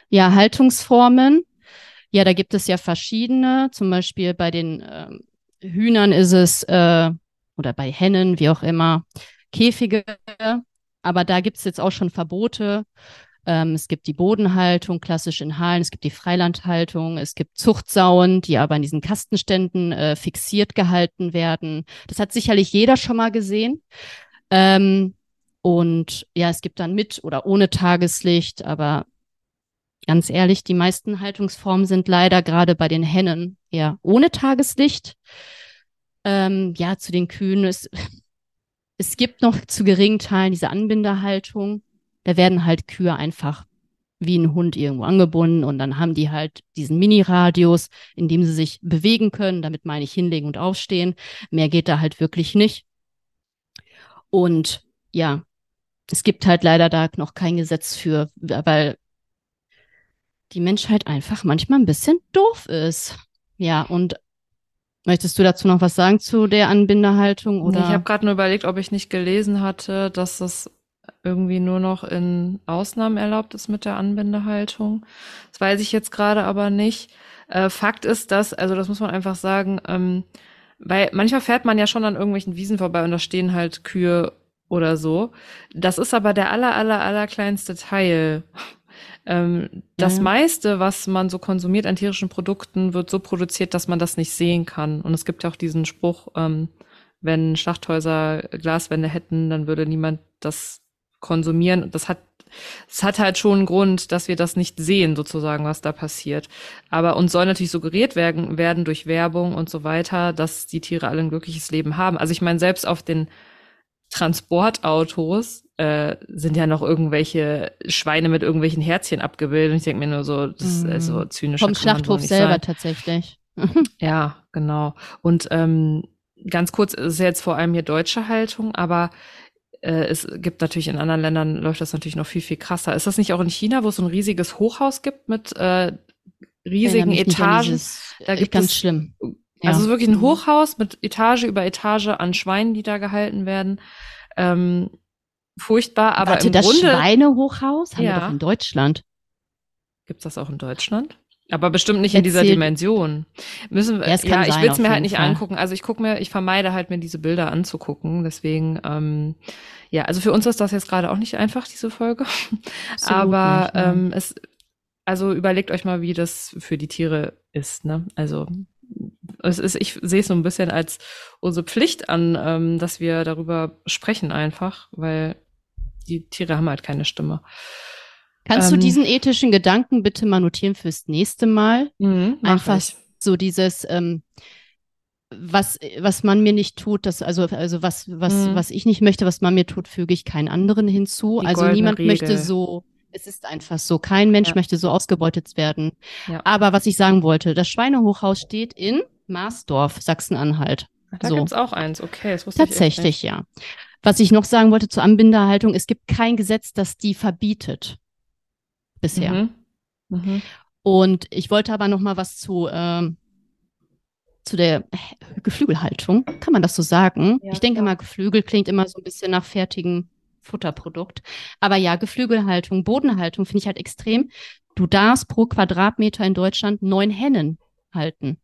Speaker 1: Ja, Haltungsformen. Ja, da gibt es ja verschiedene. Zum Beispiel bei den äh, Hühnern ist es, äh, oder bei Hennen, wie auch immer, Käfige. Aber da gibt es jetzt auch schon Verbote. Ähm, es gibt die Bodenhaltung, klassisch in Hallen. Es gibt die Freilandhaltung. Es gibt Zuchtsauen, die aber in diesen Kastenständen äh, fixiert gehalten werden. Das hat sicherlich jeder schon mal gesehen. Ähm, und ja, es gibt dann mit oder ohne Tageslicht, aber Ganz ehrlich, die meisten Haltungsformen sind leider gerade bei den Hennen eher ohne Tageslicht. Ähm, ja, zu den Kühen ist, es gibt noch zu geringen Teilen diese Anbinderhaltung. Da werden halt Kühe einfach wie ein Hund irgendwo angebunden und dann haben die halt diesen Mini-Radius, in dem sie sich bewegen können. Damit meine ich hinlegen und aufstehen. Mehr geht da halt wirklich nicht. Und ja, es gibt halt leider da noch kein Gesetz für, weil die Menschheit einfach manchmal ein bisschen doof ist. Ja, und möchtest du dazu noch was sagen zu der Anbindehaltung? Oder?
Speaker 2: Ich habe gerade nur überlegt, ob ich nicht gelesen hatte, dass das irgendwie nur noch in Ausnahmen erlaubt ist mit der Anbindehaltung. Das weiß ich jetzt gerade aber nicht. Äh, Fakt ist, dass, also das muss man einfach sagen, ähm, Weil manchmal fährt man ja schon an irgendwelchen Wiesen vorbei und da stehen halt Kühe oder so. Das ist aber der aller, aller, aller kleinste Teil. Ähm, das ja. meiste, was man so konsumiert an tierischen Produkten, wird so produziert, dass man das nicht sehen kann. Und es gibt ja auch diesen Spruch, ähm, wenn Schlachthäuser Glaswände hätten, dann würde niemand das konsumieren. Das hat es hat halt schon einen Grund, dass wir das nicht sehen, sozusagen, was da passiert. Aber uns soll natürlich suggeriert werden, werden durch Werbung und so weiter, dass die Tiere alle ein glückliches Leben haben. Also ich meine, selbst auf den Transportautos äh, sind ja noch irgendwelche Schweine mit irgendwelchen Herzchen abgebildet. Und ich denke mir nur so, das ist mm. so zynisch.
Speaker 1: Vom Schlachthof selber sein. tatsächlich.
Speaker 2: ja, genau. Und ähm, ganz kurz ist jetzt vor allem hier deutsche Haltung, aber äh, es gibt natürlich in anderen Ländern läuft das natürlich noch viel, viel krasser. Ist das nicht auch in China, wo es so ein riesiges Hochhaus gibt mit äh, riesigen Etagen? Dieses,
Speaker 1: da gibt ganz es, schlimm.
Speaker 2: Also es ist wirklich ein mhm. Hochhaus mit Etage über Etage an Schweinen, die da gehalten werden. Ähm, furchtbar, aber Warte, im
Speaker 1: das
Speaker 2: Grunde,
Speaker 1: Schweinehochhaus haben ja. wir doch in Deutschland.
Speaker 2: Gibt's das auch in Deutschland? Aber bestimmt nicht in dieser Dimension. Müssen wir, ja, ja ich will es mir halt nicht Fall. angucken. Also ich gucke mir, ich vermeide halt mir diese Bilder anzugucken. Deswegen, ähm, ja, also für uns ist das jetzt gerade auch nicht einfach, diese Folge. Absolut Aber nicht, ja. ähm, es, also überlegt euch mal, wie das für die Tiere ist. Ne? Also es ist, ich sehe es so ein bisschen als unsere Pflicht an, ähm, dass wir darüber sprechen einfach, weil die Tiere haben halt keine Stimme.
Speaker 1: Kannst ähm, du diesen ethischen Gedanken bitte mal notieren fürs nächste Mal? Mhm, Einfach ich. so dieses, ähm, was, was man mir nicht tut, das, also, also was, was, mhm. was ich nicht möchte, was man mir tut, füge ich keinen anderen hinzu. Die also niemand Regel. möchte so, es ist einfach so. Kein Mensch ja. möchte so ausgebeutet werden. Ja. Aber was ich sagen wollte, das Schweinehochhaus steht in Marsdorf, Sachsen-Anhalt.
Speaker 2: Da so. gibt's auch eins, okay. Das
Speaker 1: wusste Tatsächlich, ja. Was ich noch sagen wollte zur Anbinderhaltung, es gibt kein Gesetz, das die verbietet bisher. Mhm. Mhm. Und ich wollte aber noch mal was zu, ähm, zu der Geflügelhaltung. Kann man das so sagen? Ja, ich denke mal, Geflügel klingt immer so ein bisschen nach fertigem Futterprodukt. Aber ja, Geflügelhaltung, Bodenhaltung finde ich halt extrem. Du darfst pro Quadratmeter in Deutschland neun Hennen halten.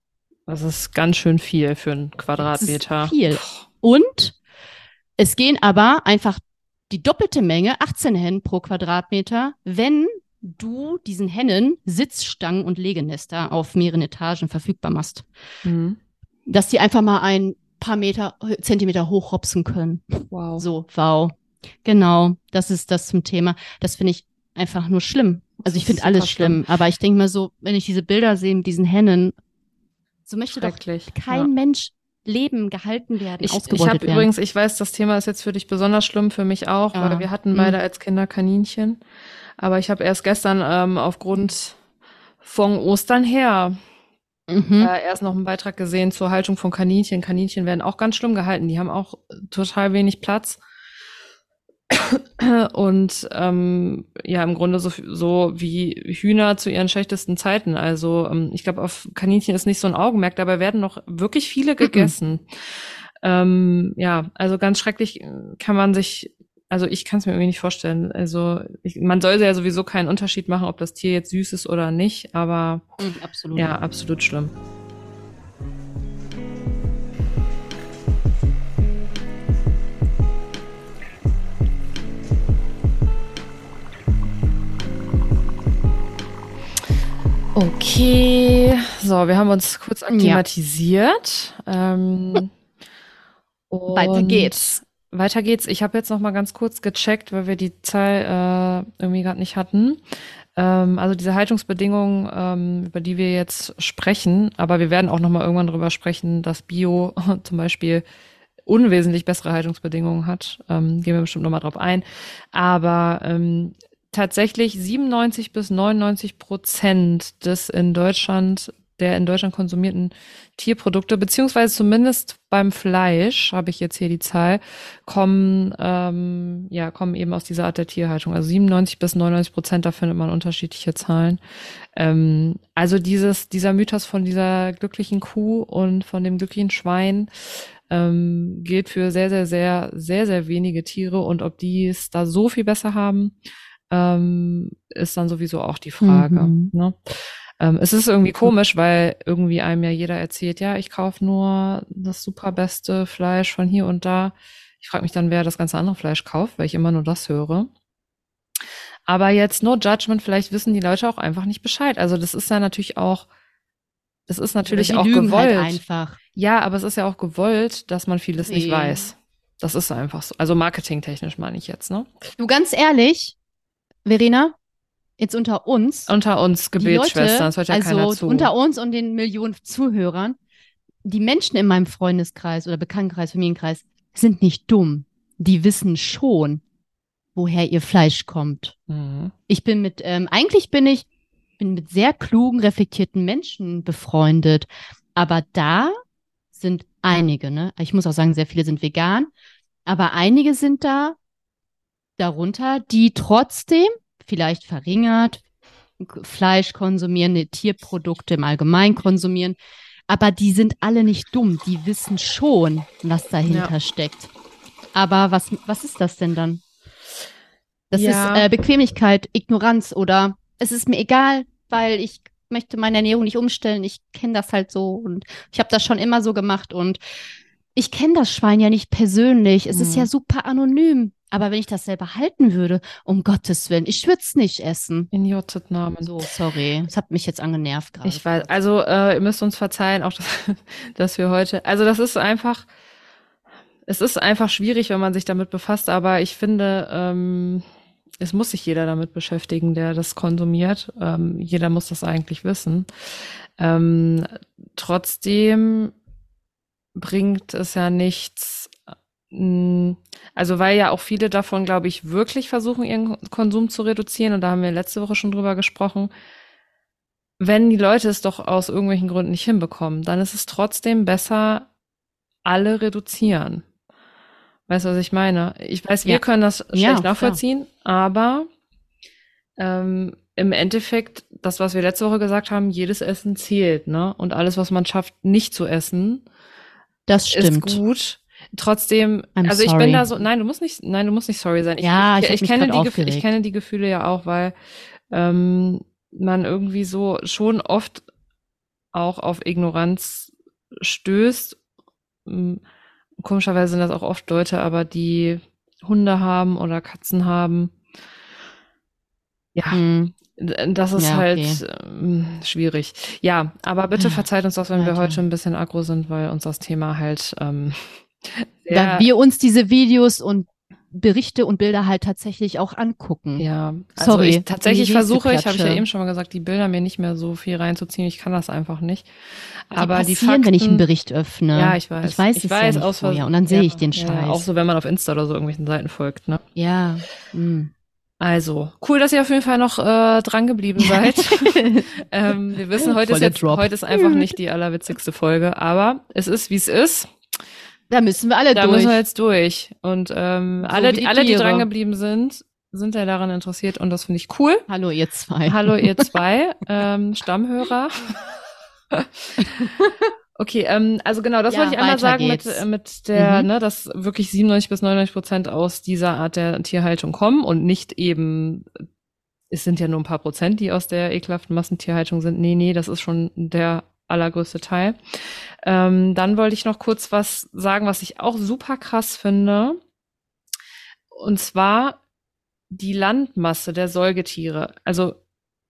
Speaker 2: Das ist ganz schön viel für einen Quadratmeter.
Speaker 1: Das ist viel. Und es gehen aber einfach die doppelte Menge, 18 Hennen pro Quadratmeter, wenn du diesen Hennen Sitzstangen und Legenester auf mehreren Etagen verfügbar machst. Mhm. Dass die einfach mal ein paar Meter, Zentimeter hochhopsen können. Wow. So, wow. Genau, das ist das zum Thema. Das finde ich einfach nur schlimm. Also ich finde alles schlimm, schlimm, aber ich denke mal so, wenn ich diese Bilder sehe mit diesen Hennen, so möchte doch kein ja. Mensch leben, gehalten werden,
Speaker 2: ich,
Speaker 1: ausgebeutet
Speaker 2: ich hab werden. Übrigens, ich weiß, das Thema ist jetzt für dich besonders schlimm, für mich auch, ja. weil wir hatten beide mhm. als Kinder Kaninchen. Aber ich habe erst gestern ähm, aufgrund von Ostern her mhm. äh, erst noch einen Beitrag gesehen zur Haltung von Kaninchen. Kaninchen werden auch ganz schlimm gehalten. Die haben auch total wenig Platz. Und ähm, ja, im Grunde so, so wie Hühner zu ihren schlechtesten Zeiten. Also ähm, ich glaube, auf Kaninchen ist nicht so ein Augenmerk, dabei werden noch wirklich viele gegessen. Mhm. Ähm, ja, also ganz schrecklich kann man sich also ich kann es mir irgendwie nicht vorstellen. Also ich, man soll ja sowieso keinen Unterschied machen, ob das Tier jetzt süß ist oder nicht, aber mhm, absolut. ja, absolut schlimm. Okay, so, wir haben uns kurz akklimatisiert. Ja. Ähm,
Speaker 1: Weiter geht's
Speaker 2: weiter geht's. Ich habe jetzt noch mal ganz kurz gecheckt, weil wir die Zahl äh, irgendwie gerade nicht hatten. Ähm, also diese Haltungsbedingungen, ähm, über die wir jetzt sprechen, aber wir werden auch noch mal irgendwann darüber sprechen, dass Bio zum Beispiel unwesentlich bessere Haltungsbedingungen hat. Ähm, gehen wir bestimmt noch mal drauf ein. Aber ähm, tatsächlich 97 bis 99 Prozent des in Deutschland der in Deutschland konsumierten Tierprodukte, beziehungsweise zumindest beim Fleisch, habe ich jetzt hier die Zahl, kommen, ähm, ja, kommen eben aus dieser Art der Tierhaltung. Also 97 bis 99 Prozent, da findet man unterschiedliche Zahlen. Ähm, also dieses, dieser Mythos von dieser glücklichen Kuh und von dem glücklichen Schwein ähm, gilt für sehr, sehr, sehr, sehr, sehr wenige Tiere und ob die es da so viel besser haben, ähm, ist dann sowieso auch die Frage. Mhm. Ne? Ähm, es ist irgendwie komisch, weil irgendwie einem ja jeder erzählt, ja, ich kaufe nur das super beste Fleisch von hier und da. Ich frage mich dann, wer das ganze andere Fleisch kauft, weil ich immer nur das höre. Aber jetzt no judgment, vielleicht wissen die Leute auch einfach nicht Bescheid. Also das ist ja natürlich auch, das ist natürlich auch halt gewollt. Halt
Speaker 1: einfach.
Speaker 2: Ja, aber es ist ja auch gewollt, dass man vieles nee. nicht weiß. Das ist einfach so. Also marketingtechnisch meine ich jetzt, ne?
Speaker 1: Du ganz ehrlich, Verena, jetzt unter uns.
Speaker 2: Unter uns Gebetsschwestern, das hört ja
Speaker 1: also
Speaker 2: keiner zu.
Speaker 1: unter uns und den Millionen Zuhörern. Die Menschen in meinem Freundeskreis oder Bekanntenkreis, Familienkreis sind nicht dumm. Die wissen schon, woher ihr Fleisch kommt. Mhm. Ich bin mit, ähm, eigentlich bin ich bin mit sehr klugen, reflektierten Menschen befreundet. Aber da sind einige, ne? Ich muss auch sagen, sehr viele sind vegan. Aber einige sind da darunter, die trotzdem vielleicht verringert Fleisch konsumieren, ne, Tierprodukte im Allgemeinen konsumieren. Aber die sind alle nicht dumm. Die wissen schon, was dahinter ja. steckt. Aber was, was ist das denn dann? Das ja. ist äh, Bequemlichkeit, Ignoranz oder es ist mir egal, weil ich möchte meine Ernährung nicht umstellen. Ich kenne das halt so und ich habe das schon immer so gemacht und ich kenne das Schwein ja nicht persönlich. Es mhm. ist ja super anonym. Aber wenn ich das selber halten würde, um Gottes Willen, ich würde es nicht essen.
Speaker 2: In Jotzet Namen.
Speaker 1: So, sorry. Das hat mich jetzt angenervt gerade.
Speaker 2: Ich weiß, also äh, ihr müsst uns verzeihen, auch dass, dass wir heute, also das ist einfach, es ist einfach schwierig, wenn man sich damit befasst, aber ich finde, ähm, es muss sich jeder damit beschäftigen, der das konsumiert. Ähm, jeder muss das eigentlich wissen. Ähm, trotzdem bringt es ja nichts, mm, also weil ja auch viele davon, glaube ich, wirklich versuchen, ihren Konsum zu reduzieren. Und da haben wir letzte Woche schon drüber gesprochen. Wenn die Leute es doch aus irgendwelchen Gründen nicht hinbekommen, dann ist es trotzdem besser, alle reduzieren. Weißt du, was ich meine? Ich weiß, wir ja. können das schlecht ja, nachvollziehen, klar. aber ähm, im Endeffekt, das, was wir letzte Woche gesagt haben, jedes Essen zählt, ne? Und alles, was man schafft, nicht zu essen,
Speaker 1: das stimmt.
Speaker 2: ist gut. Trotzdem, I'm also ich sorry. bin da so, nein, du musst nicht, nein, du musst nicht sorry sein.
Speaker 1: Ich, ja,
Speaker 2: ich,
Speaker 1: ich,
Speaker 2: ich kenne die Gefühle, ich kenne die Gefühle ja auch, weil ähm, man irgendwie so schon oft auch auf Ignoranz stößt. Hm, komischerweise sind das auch oft Leute, aber die Hunde haben oder Katzen haben. Ja, hm. Das ist ja, halt okay. ähm, schwierig. Ja, aber bitte verzeiht uns das, wenn Alter. wir heute ein bisschen aggro sind, weil uns das Thema halt ähm,
Speaker 1: da wir uns diese Videos und Berichte und Bilder halt tatsächlich auch angucken.
Speaker 2: Ja, also sorry. Ich tatsächlich versuche ich, habe ich ja eben schon mal gesagt, die Bilder mir nicht mehr so viel reinzuziehen. Ich kann das einfach nicht.
Speaker 1: Die Aber die Fakten, wenn ich einen Bericht öffne.
Speaker 2: Ja, ich weiß.
Speaker 1: Ich weiß, ich es weiß ja nicht vorher und dann sehe ich den
Speaker 2: ja,
Speaker 1: Scheiß.
Speaker 2: auch so, wenn man auf Insta oder so irgendwelchen Seiten folgt, ne?
Speaker 1: Ja. Mh.
Speaker 2: Also, cool, dass ihr auf jeden Fall noch äh, dran geblieben seid. ähm, wir wissen, heute ist, jetzt, heute ist einfach nicht die allerwitzigste Folge, aber es ist, wie es ist.
Speaker 1: Da müssen wir alle
Speaker 2: da
Speaker 1: durch.
Speaker 2: Da müssen wir jetzt durch. Und ähm, so alle, die, alle, die dran geblieben sind, sind ja daran interessiert und das finde ich cool.
Speaker 1: Hallo ihr zwei.
Speaker 2: Hallo ihr zwei ähm, Stammhörer. okay, ähm, also genau, das ja, wollte ich einmal sagen mit, äh, mit der, mhm. ne, dass wirklich 97 bis 99 Prozent aus dieser Art der Tierhaltung kommen und nicht eben, es sind ja nur ein paar Prozent, die aus der ekelhaften Massentierhaltung sind. Nee, nee, das ist schon der allergrößte Teil. Ähm, dann wollte ich noch kurz was sagen, was ich auch super krass finde. Und zwar die Landmasse der Säugetiere. Also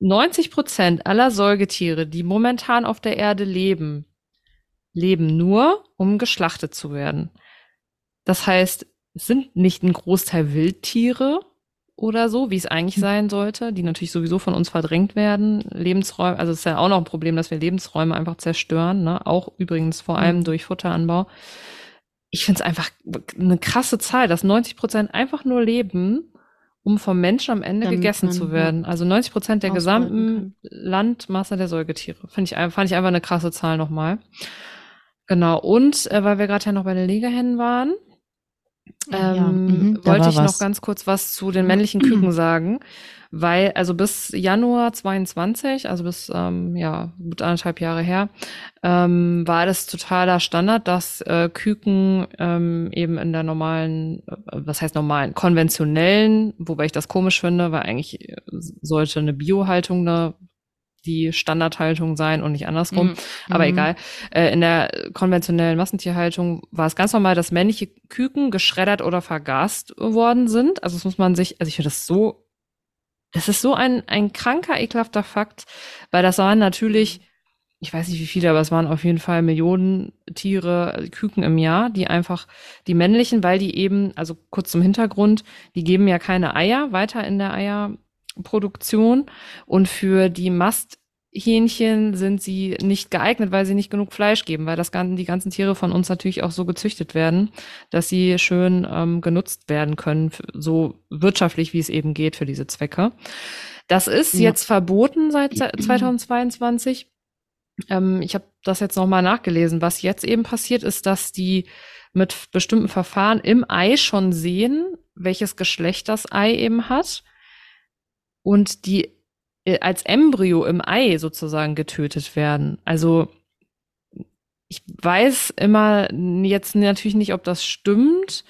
Speaker 2: 90 Prozent aller Säugetiere, die momentan auf der Erde leben, leben nur, um geschlachtet zu werden. Das heißt, es sind nicht ein Großteil Wildtiere, oder so, wie es eigentlich hm. sein sollte, die natürlich sowieso von uns verdrängt werden. Lebensräume, also es ist ja auch noch ein Problem, dass wir Lebensräume einfach zerstören, ne? auch übrigens vor allem mhm. durch Futteranbau. Ich finde es einfach eine krasse Zahl, dass 90 Prozent einfach nur leben, um vom Menschen am Ende Damit gegessen zu werden. Also 90 Prozent der gesamten Landmasse der Säugetiere. Find ich, fand ich einfach eine krasse Zahl nochmal. Genau. Und äh, weil wir gerade ja noch bei den Legehennen waren, ähm, ja, mhm, wollte ich noch ganz kurz was zu den männlichen Küken sagen, weil also bis Januar 22, also bis ähm, ja gut anderthalb Jahre her, ähm, war das totaler Standard, dass äh, Küken ähm, eben in der normalen, äh, was heißt normalen, konventionellen, wobei ich das komisch finde, weil eigentlich sollte eine Biohaltung eine die Standardhaltung sein und nicht andersrum. Mhm. Aber mhm. egal. Äh, in der konventionellen Massentierhaltung war es ganz normal, dass männliche Küken geschreddert oder vergast worden sind. Also das muss man sich, also ich finde das so, das ist so ein, ein kranker, ekelhafter Fakt, weil das waren natürlich, ich weiß nicht wie viele, aber es waren auf jeden Fall Millionen Tiere, Küken im Jahr, die einfach, die männlichen, weil die eben, also kurz zum Hintergrund, die geben ja keine Eier weiter in der Eier, Produktion und für die Masthähnchen sind sie nicht geeignet, weil sie nicht genug Fleisch geben, weil das die ganzen Tiere von uns natürlich auch so gezüchtet werden, dass sie schön ähm, genutzt werden können, so wirtschaftlich wie es eben geht für diese Zwecke. Das ist ja. jetzt verboten seit 2022. Ähm, ich habe das jetzt nochmal nachgelesen. Was jetzt eben passiert, ist, dass die mit bestimmten Verfahren im Ei schon sehen, welches Geschlecht das Ei eben hat und die äh, als Embryo im Ei sozusagen getötet werden. Also ich weiß immer jetzt natürlich nicht, ob das stimmt.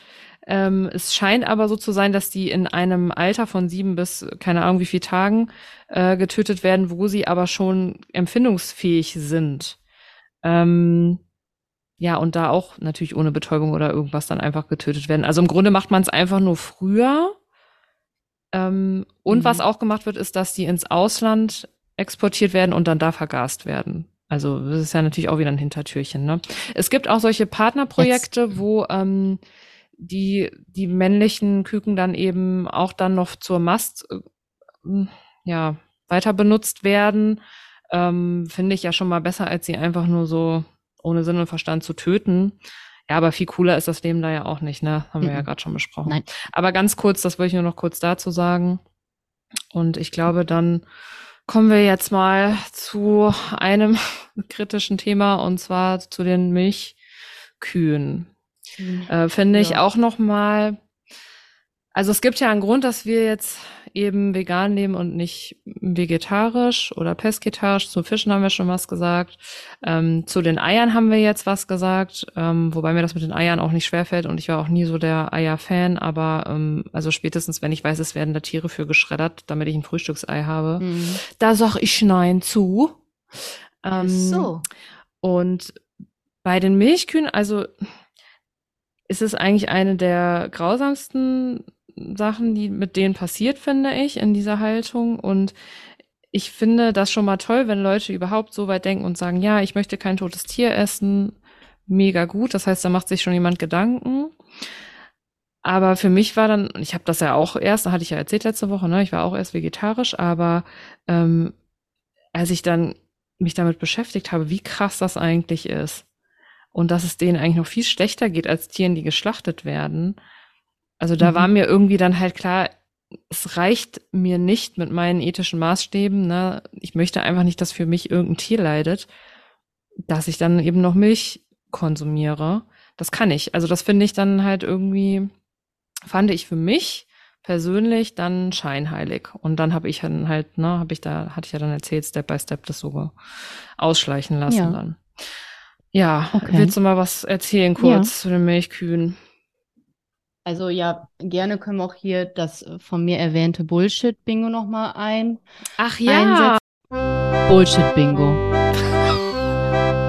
Speaker 2: Ähm, es scheint aber so zu sein, dass die in einem Alter von sieben bis keine Ahnung wie viel Tagen äh, getötet werden, wo sie aber schon empfindungsfähig sind. Ähm, ja, und da auch natürlich ohne Betäubung oder irgendwas dann einfach getötet werden. Also im Grunde macht man es einfach nur früher ähm, und mhm. was auch gemacht wird, ist, dass die ins Ausland exportiert werden und dann da vergast werden. Also das ist ja natürlich auch wieder ein Hintertürchen. Ne? Es gibt auch solche Partnerprojekte, Jetzt. wo ähm, die die männlichen Küken dann eben auch dann noch zur Mast äh, ja weiter benutzt werden. Ähm, Finde ich ja schon mal besser, als sie einfach nur so ohne Sinn und Verstand zu töten. Ja, aber viel cooler ist das Leben da ja auch nicht, ne? Haben wir mhm. ja gerade schon besprochen. Nein. Aber ganz kurz, das wollte ich nur noch kurz dazu sagen. Und ich glaube, dann kommen wir jetzt mal zu einem kritischen Thema und zwar zu den Milchkühen. Mhm. Äh, Finde ich ja. auch noch mal. Also es gibt ja einen Grund, dass wir jetzt eben vegan leben und nicht vegetarisch oder pesketarisch. Zu Fischen haben wir schon was gesagt. Ähm, zu den Eiern haben wir jetzt was gesagt, ähm, wobei mir das mit den Eiern auch nicht schwerfällt und ich war auch nie so der Eier-Fan, aber ähm, also spätestens, wenn ich weiß, es werden da Tiere für geschreddert, damit ich ein Frühstücksei habe, mhm. da sag ich Nein zu. Ähm, so. Und bei den Milchkühen, also ist es eigentlich eine der grausamsten Sachen, die mit denen passiert, finde ich, in dieser Haltung. Und ich finde das schon mal toll, wenn Leute überhaupt so weit denken und sagen, ja, ich möchte kein totes Tier essen. Mega gut. Das heißt, da macht sich schon jemand Gedanken. Aber für mich war dann, ich habe das ja auch erst, hatte ich ja erzählt letzte Woche, ne, ich war auch erst vegetarisch, aber ähm, als ich dann mich damit beschäftigt habe, wie krass das eigentlich ist und dass es denen eigentlich noch viel schlechter geht als Tieren, die geschlachtet werden, also da mhm. war mir irgendwie dann halt klar, es reicht mir nicht mit meinen ethischen Maßstäben. Ne? Ich möchte einfach nicht, dass für mich irgendein Tier leidet, dass ich dann eben noch Milch konsumiere. Das kann ich. Also das finde ich dann halt irgendwie, fand ich für mich persönlich dann scheinheilig. Und dann habe ich dann halt, ne, habe ich da, hatte ich ja dann erzählt, Step by Step das so ausschleichen lassen ja. dann. Ja, okay. willst du mal was erzählen kurz ja. zu den Milchkühen?
Speaker 1: Also ja, gerne können wir auch hier das äh, von mir erwähnte Bullshit-Bingo nochmal ein.
Speaker 2: Ach ja.
Speaker 1: Bullshit-Bingo.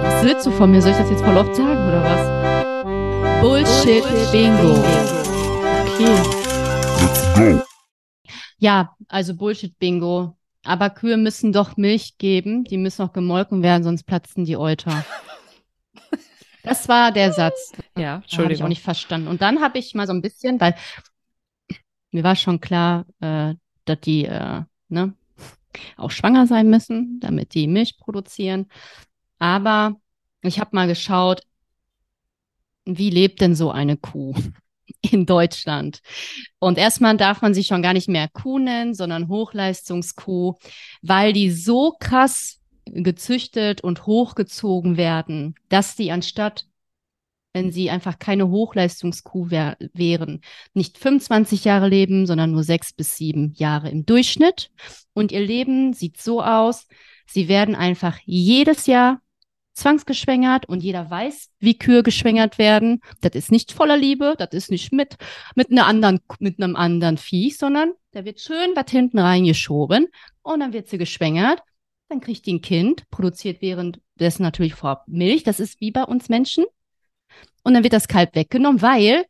Speaker 1: Was willst du von mir? Soll ich das jetzt voll oft sagen oder was? Bullshit-Bingo. Okay. Ja, also Bullshit-Bingo. Aber Kühe müssen doch Milch geben. Die müssen auch gemolken werden, sonst platzen die Euter. Das war der Satz.
Speaker 2: Ja, Entschuldigung. Habe
Speaker 1: ich auch nicht verstanden. Und dann habe ich mal so ein bisschen, weil mir war schon klar, äh, dass die äh, ne, auch schwanger sein müssen, damit die Milch produzieren. Aber ich habe mal geschaut, wie lebt denn so eine Kuh in Deutschland? Und erstmal darf man sie schon gar nicht mehr Kuh nennen, sondern Hochleistungskuh, weil die so krass gezüchtet und hochgezogen werden, dass die anstatt, wenn sie einfach keine Hochleistungskuh wär wären, nicht 25 Jahre leben, sondern nur sechs bis sieben Jahre im Durchschnitt. Und ihr Leben sieht so aus, sie werden einfach jedes Jahr zwangsgeschwängert und jeder weiß, wie Kühe geschwängert werden. Das ist nicht voller Liebe, das ist nicht mit, mit einer anderen, mit einem anderen Viech, sondern da wird schön was hinten reingeschoben und dann wird sie geschwängert dann kriegt die ein Kind, produziert währenddessen natürlich vor Milch. Das ist wie bei uns Menschen. Und dann wird das Kalb weggenommen, weil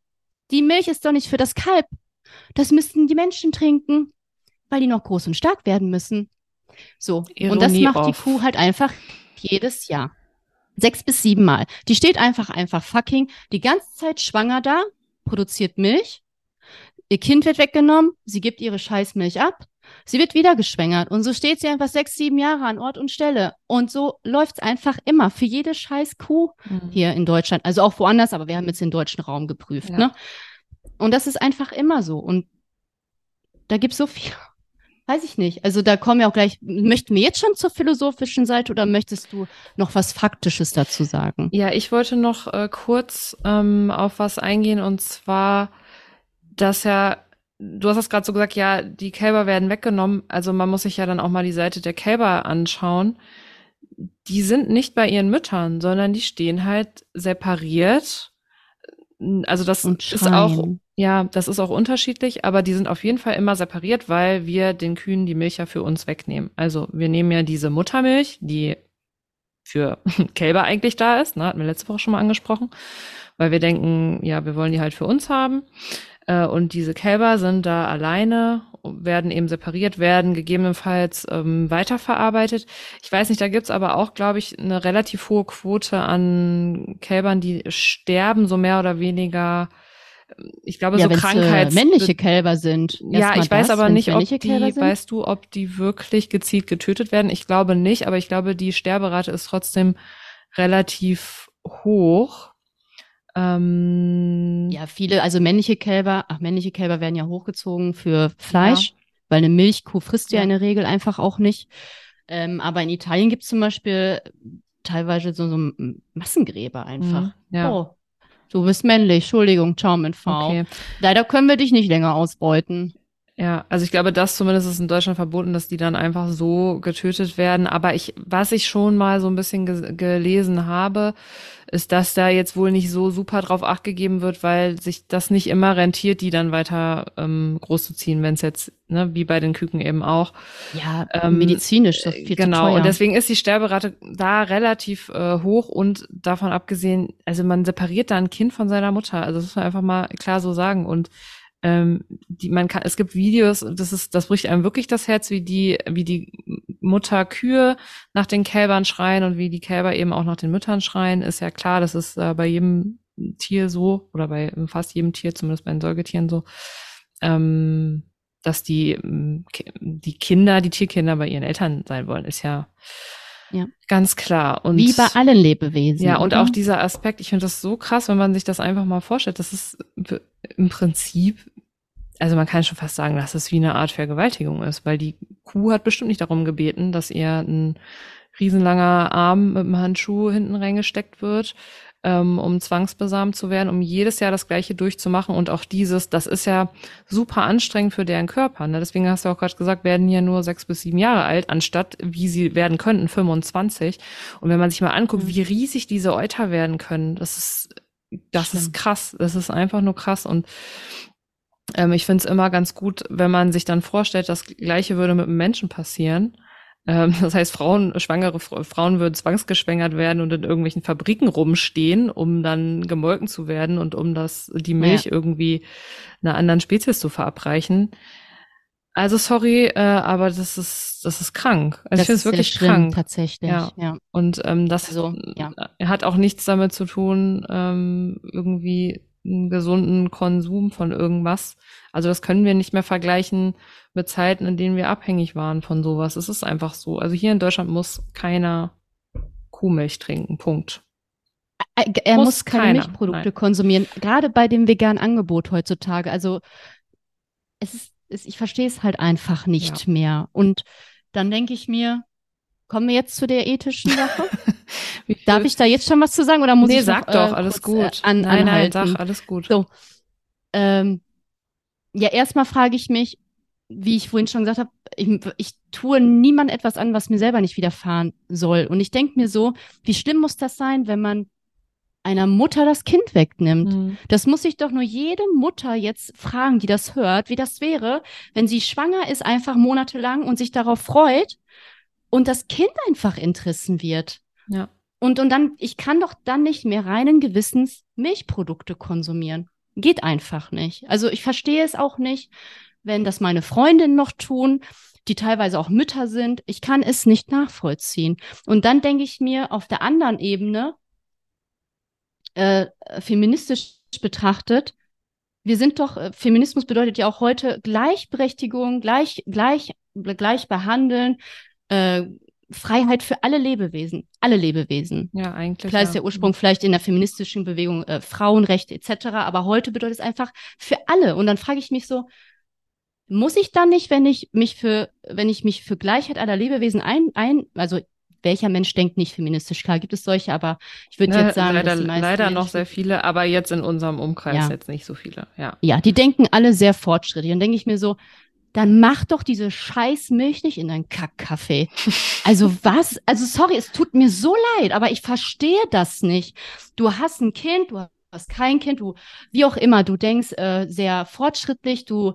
Speaker 1: die Milch ist doch nicht für das Kalb. Das müssten die Menschen trinken, weil die noch groß und stark werden müssen. So. Ironie und das macht auf. die Kuh halt einfach jedes Jahr. Sechs bis sieben Mal. Die steht einfach, einfach fucking die ganze Zeit schwanger da, produziert Milch. Ihr Kind wird weggenommen, sie gibt ihre Scheißmilch ab, sie wird wieder geschwängert und so steht sie einfach sechs, sieben Jahre an Ort und Stelle. Und so läuft's einfach immer für jede scheiß Kuh mhm. hier in Deutschland. Also auch woanders, aber wir haben jetzt den deutschen Raum geprüft. Ja. Ne? Und das ist einfach immer so. Und da gibt's so viel. Weiß ich nicht. Also da kommen wir auch gleich. Möchten wir jetzt schon zur philosophischen Seite oder möchtest du noch was Faktisches dazu sagen?
Speaker 2: Ja, ich wollte noch äh, kurz ähm, auf was eingehen und zwar, dass ja, du hast es gerade so gesagt, ja, die Kälber werden weggenommen. Also man muss sich ja dann auch mal die Seite der Kälber anschauen. Die sind nicht bei ihren Müttern, sondern die stehen halt separiert. Also das ist auch ja, das ist auch unterschiedlich, aber die sind auf jeden Fall immer separiert, weil wir den Kühen die Milch ja für uns wegnehmen. Also wir nehmen ja diese Muttermilch, die für Kälber eigentlich da ist, ne, hatten wir letzte Woche schon mal angesprochen, weil wir denken, ja, wir wollen die halt für uns haben. Äh, und diese Kälber sind da alleine, werden eben separiert, werden gegebenenfalls ähm, weiterverarbeitet. Ich weiß nicht, da gibt's aber auch, glaube ich, eine relativ hohe Quote an Kälbern, die sterben, so mehr oder weniger ich glaube, ja, so Krankheits...
Speaker 1: Äh, männliche Kälber sind.
Speaker 2: Ja, ich weiß das, aber nicht, ob die, weißt du, ob die wirklich gezielt getötet werden? Ich glaube nicht, aber ich glaube, die Sterberate ist trotzdem relativ hoch.
Speaker 1: Ähm, ja, viele, also männliche Kälber, ach, männliche Kälber werden ja hochgezogen für Fleisch, ja. weil eine Milchkuh frisst ja. ja in der Regel einfach auch nicht. Ähm, aber in Italien gibt es zum Beispiel teilweise so, so Massengräber einfach. Mhm, ja. Oh, Du bist männlich, Entschuldigung, ciao mit V. Okay. Leider können wir dich nicht länger ausbeuten.
Speaker 2: Ja, also ich glaube, das zumindest ist in Deutschland verboten, dass die dann einfach so getötet werden. Aber ich, was ich schon mal so ein bisschen ge gelesen habe, ist, dass da jetzt wohl nicht so super drauf acht gegeben wird, weil sich das nicht immer rentiert, die dann weiter ähm, groß zu ziehen, wenn es jetzt, ne, wie bei den Küken eben auch.
Speaker 1: Ja, ähm, medizinisch das viel
Speaker 2: Genau, zu und deswegen ist die Sterberate da relativ äh, hoch und davon abgesehen, also man separiert da ein Kind von seiner Mutter. Also das muss man einfach mal klar so sagen. Und ähm, die man kann, es gibt Videos, das ist, das bricht einem wirklich das Herz, wie die, wie die Mutter Kühe nach den Kälbern schreien und wie die Kälber eben auch nach den Müttern schreien, ist ja klar, das ist äh, bei jedem Tier so oder bei fast jedem Tier, zumindest bei den Säugetieren so, ähm, dass die, ähm, die Kinder, die Tierkinder bei ihren Eltern sein wollen, ist ja, ja. Ganz klar.
Speaker 1: Und, Wie bei allen Lebewesen.
Speaker 2: Ja, und auch dieser Aspekt, ich finde das so krass, wenn man sich das einfach mal vorstellt. Das ist im Prinzip also man kann schon fast sagen, dass es wie eine Art Vergewaltigung ist, weil die Kuh hat bestimmt nicht darum gebeten, dass ihr ein riesenlanger Arm mit einem Handschuh hinten reingesteckt wird, ähm, um zwangsbesamt zu werden, um jedes Jahr das Gleiche durchzumachen. Und auch dieses, das ist ja super anstrengend für deren Körper. Ne? Deswegen hast du auch gerade gesagt, werden hier nur sechs bis sieben Jahre alt, anstatt wie sie werden könnten, 25. Und wenn man sich mal anguckt, mhm. wie riesig diese Euter werden können, das ist, das Stimmt. ist krass. Das ist einfach nur krass. Und ähm, ich finde es immer ganz gut, wenn man sich dann vorstellt, das Gleiche würde mit einem Menschen passieren. Ähm, das heißt, Frauen, schwangere Frauen würden zwangsgeschwängert werden und in irgendwelchen Fabriken rumstehen, um dann gemolken zu werden und um das, die Milch ja. irgendwie einer anderen Spezies zu verabreichen. Also sorry, äh, aber das ist das ist krank. Also das ich finde es wirklich schlimm, krank.
Speaker 1: Tatsächlich. Ja. ja.
Speaker 2: Und ähm, das also, ja. hat auch nichts damit zu tun, ähm, irgendwie einen gesunden Konsum von irgendwas. Also das können wir nicht mehr vergleichen mit Zeiten, in denen wir abhängig waren von sowas. Es ist einfach so. Also hier in Deutschland muss keiner Kuhmilch trinken. Punkt.
Speaker 1: Er muss, muss keine keiner. Milchprodukte Nein. konsumieren. Gerade bei dem veganen Angebot heutzutage. Also es ist, es, ich verstehe es halt einfach nicht ja. mehr. Und dann denke ich mir, kommen wir jetzt zu der ethischen Sache? Darf ich da jetzt schon was zu sagen oder muss nee, ich
Speaker 2: sag noch, doch, äh, alles kurz, gut.
Speaker 1: Äh, an, nein, nein,
Speaker 2: sag, alles gut.
Speaker 1: So. Ähm, ja, erstmal frage ich mich, wie ich vorhin schon gesagt habe, ich, ich tue niemand etwas an, was mir selber nicht widerfahren soll. Und ich denke mir so, wie schlimm muss das sein, wenn man einer Mutter das Kind wegnimmt. Mhm. Das muss sich doch nur jede Mutter jetzt fragen, die das hört, wie das wäre, wenn sie schwanger ist, einfach monatelang und sich darauf freut und das Kind einfach entrissen wird.
Speaker 2: Ja.
Speaker 1: Und, und dann, ich kann doch dann nicht mehr reinen Gewissens Milchprodukte konsumieren. Geht einfach nicht. Also ich verstehe es auch nicht, wenn das meine Freundinnen noch tun, die teilweise auch Mütter sind. Ich kann es nicht nachvollziehen. Und dann denke ich mir auf der anderen Ebene, äh, feministisch betrachtet, wir sind doch, äh, Feminismus bedeutet ja auch heute Gleichberechtigung, gleich, gleich, gleich behandeln, äh, Freiheit für alle Lebewesen, alle Lebewesen.
Speaker 2: Ja, eigentlich.
Speaker 1: Klar
Speaker 2: ja.
Speaker 1: ist der Ursprung vielleicht in der feministischen Bewegung äh, Frauenrechte etc., aber heute bedeutet es einfach für alle. Und dann frage ich mich so, muss ich dann nicht, wenn ich mich für, wenn ich mich für Gleichheit aller Lebewesen ein, ein also welcher Mensch denkt nicht feministisch? Klar, gibt es solche, aber ich würde
Speaker 2: Ne,
Speaker 1: jetzt sagen,
Speaker 2: leider, leider noch sehr viele, aber jetzt in unserem Umkreis
Speaker 1: Ja.
Speaker 2: jetzt nicht so viele. Ja.
Speaker 1: Ja, die denken alle sehr fortschrittlich. Dann denke ich mir so, dann mach doch diese scheiß Milch nicht in deinen Kackkaffee. Also was? Also sorry, es tut mir so leid, aber ich verstehe das nicht. Du hast ein Kind, du hast kein Kind, du, wie auch immer, du denkst äh, sehr fortschrittlich, du,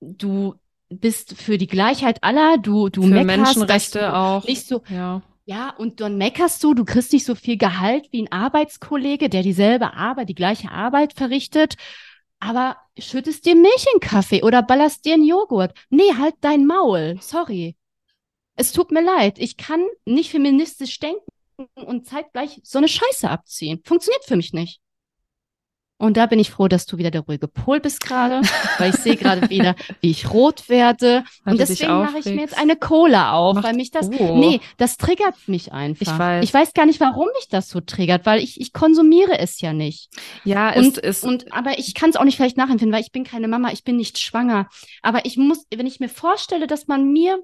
Speaker 1: du bist für die Gleichheit aller, du, du
Speaker 2: Für
Speaker 1: meckerst,
Speaker 2: Menschenrechte
Speaker 1: du
Speaker 2: auch.
Speaker 1: nicht so,
Speaker 2: Ja.
Speaker 1: ja, und dann meckerst du, du kriegst nicht so viel Gehalt wie ein Arbeitskollege, der dieselbe Arbeit, die gleiche Arbeit verrichtet, aber schüttest dir Milch in Kaffee oder ballerst dir einen Joghurt. Nee, halt dein Maul. Sorry. Es tut mir leid. Ich kann nicht feministisch denken und zeitgleich so eine Scheiße abziehen. Funktioniert für mich nicht. Und da bin ich froh, dass du wieder der ruhige Pol bist gerade, weil ich sehe gerade wieder, wie ich rot werde.
Speaker 2: Weil
Speaker 1: und deswegen mache ich mir jetzt eine Cola auf,
Speaker 2: Macht-
Speaker 1: weil mich das,
Speaker 2: Oh.
Speaker 1: nee, das triggert mich einfach.
Speaker 2: Ich weiß.
Speaker 1: Ich weiß gar nicht, warum mich das so triggert, weil ich, ich konsumiere es ja nicht.
Speaker 2: Ja,
Speaker 1: Und,
Speaker 2: ist, ist,
Speaker 1: und aber ich kann es auch nicht vielleicht nachempfinden, weil ich bin keine Mama, ich bin nicht schwanger. Aber ich muss, wenn ich mir vorstelle, dass man mir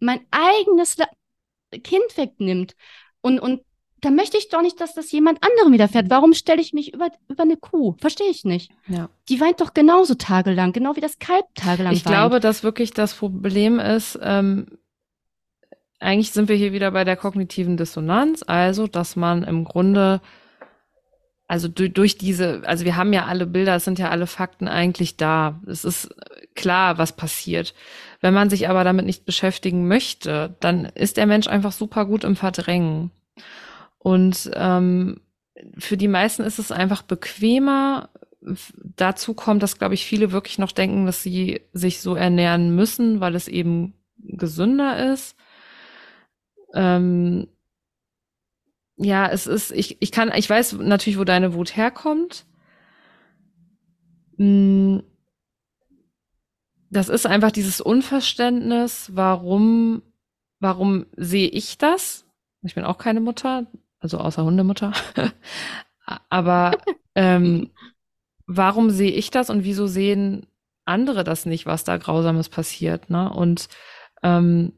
Speaker 1: mein eigenes Kind wegnimmt und, und da möchte ich doch nicht, dass das jemand anderem widerfährt. Warum stelle ich mich über, über eine Kuh? Verstehe ich nicht.
Speaker 2: ja.
Speaker 1: Die weint doch genauso tagelang, genau wie das Kalb tagelang
Speaker 2: Ich
Speaker 1: weint.
Speaker 2: glaube, dass wirklich das Problem ist, ähm, eigentlich sind wir hier wieder bei der kognitiven Dissonanz, also dass man im Grunde, also durch, durch diese, also wir haben ja alle Bilder, es sind ja alle Fakten eigentlich da. Es ist klar, was passiert. Wenn man sich aber damit nicht beschäftigen möchte, dann ist der Mensch einfach super gut im Verdrängen. Und ähm, für die meisten ist es einfach bequemer. Dazu kommt, dass, glaube ich, viele wirklich noch denken, dass sie sich so ernähren müssen, weil es eben gesünder ist. Ähm, ja, es ist, ich, ich kann, ich weiß natürlich, wo deine Wut herkommt. Mm, Das ist einfach dieses Unverständnis, warum, warum sehe ich das? Ich bin auch keine Mutter, also außer Hundemutter. Aber ähm, warum sehe ich das und wieso sehen andere das nicht, was da Grausames passiert? Ne? Und ähm,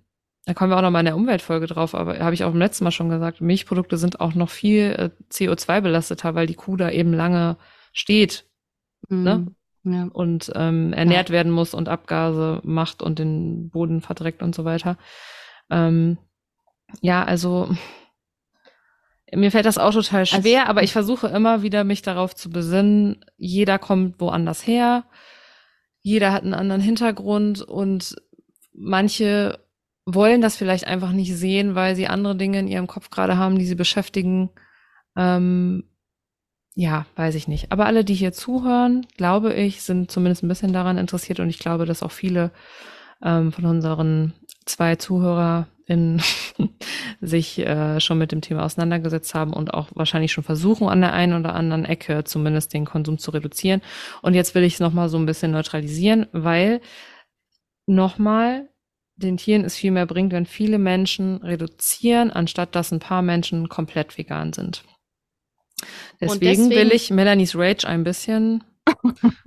Speaker 2: da kommen wir auch noch mal in der Umweltfolge drauf, aber habe ich auch im letzten Mal schon gesagt, Milchprodukte sind auch noch viel äh, CO2 belasteter, weil die Kuh da eben lange steht ne?
Speaker 1: Mhm. Ja.
Speaker 2: und ähm, ernährt werden muss und Abgase macht und den Boden verdreckt und so weiter. Ähm, ja, also mir fällt das auch total schwer,
Speaker 1: Also-
Speaker 2: aber ich versuche immer wieder, mich darauf zu besinnen, jeder kommt woanders her, jeder hat einen anderen Hintergrund und manche wollen das vielleicht einfach nicht sehen, weil sie andere Dinge in ihrem Kopf gerade haben, die sie beschäftigen. Ähm, ja, weiß ich nicht. Aber alle, die hier zuhören, glaube ich, sind zumindest ein bisschen daran interessiert und ich glaube, dass auch viele ähm, von unseren zwei ZuhörerInnen sich äh, schon mit dem Thema auseinandergesetzt haben und auch wahrscheinlich schon versuchen, an der einen oder anderen Ecke zumindest den Konsum zu reduzieren. Und jetzt will ich es nochmal so ein bisschen neutralisieren, weil nochmal den Tieren es viel mehr bringt, wenn viele Menschen reduzieren, anstatt dass ein paar Menschen komplett vegan sind. Deswegen,
Speaker 1: deswegen-
Speaker 2: will ich Melanies Rage ein bisschen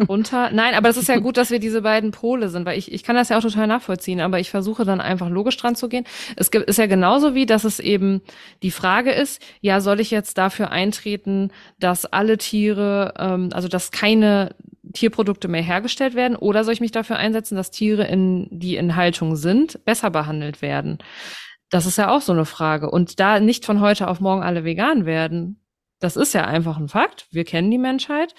Speaker 2: runter. Nein, aber es ist ja gut, dass wir diese beiden Pole sind, weil ich, ich kann das ja auch total nachvollziehen, aber ich versuche dann einfach logisch dran zu gehen. Es gibt, ist ja genauso wie, dass es eben die Frage ist, ja, soll ich jetzt dafür eintreten, dass alle Tiere, ähm, also dass keine Tierprodukte mehr hergestellt werden, oder soll ich mich dafür einsetzen, dass Tiere, in, die in Haltung sind, besser behandelt werden? Das ist ja auch so eine Frage. Und da nicht von heute auf morgen alle vegan werden, das ist ja einfach ein Fakt. Wir kennen die Menschheit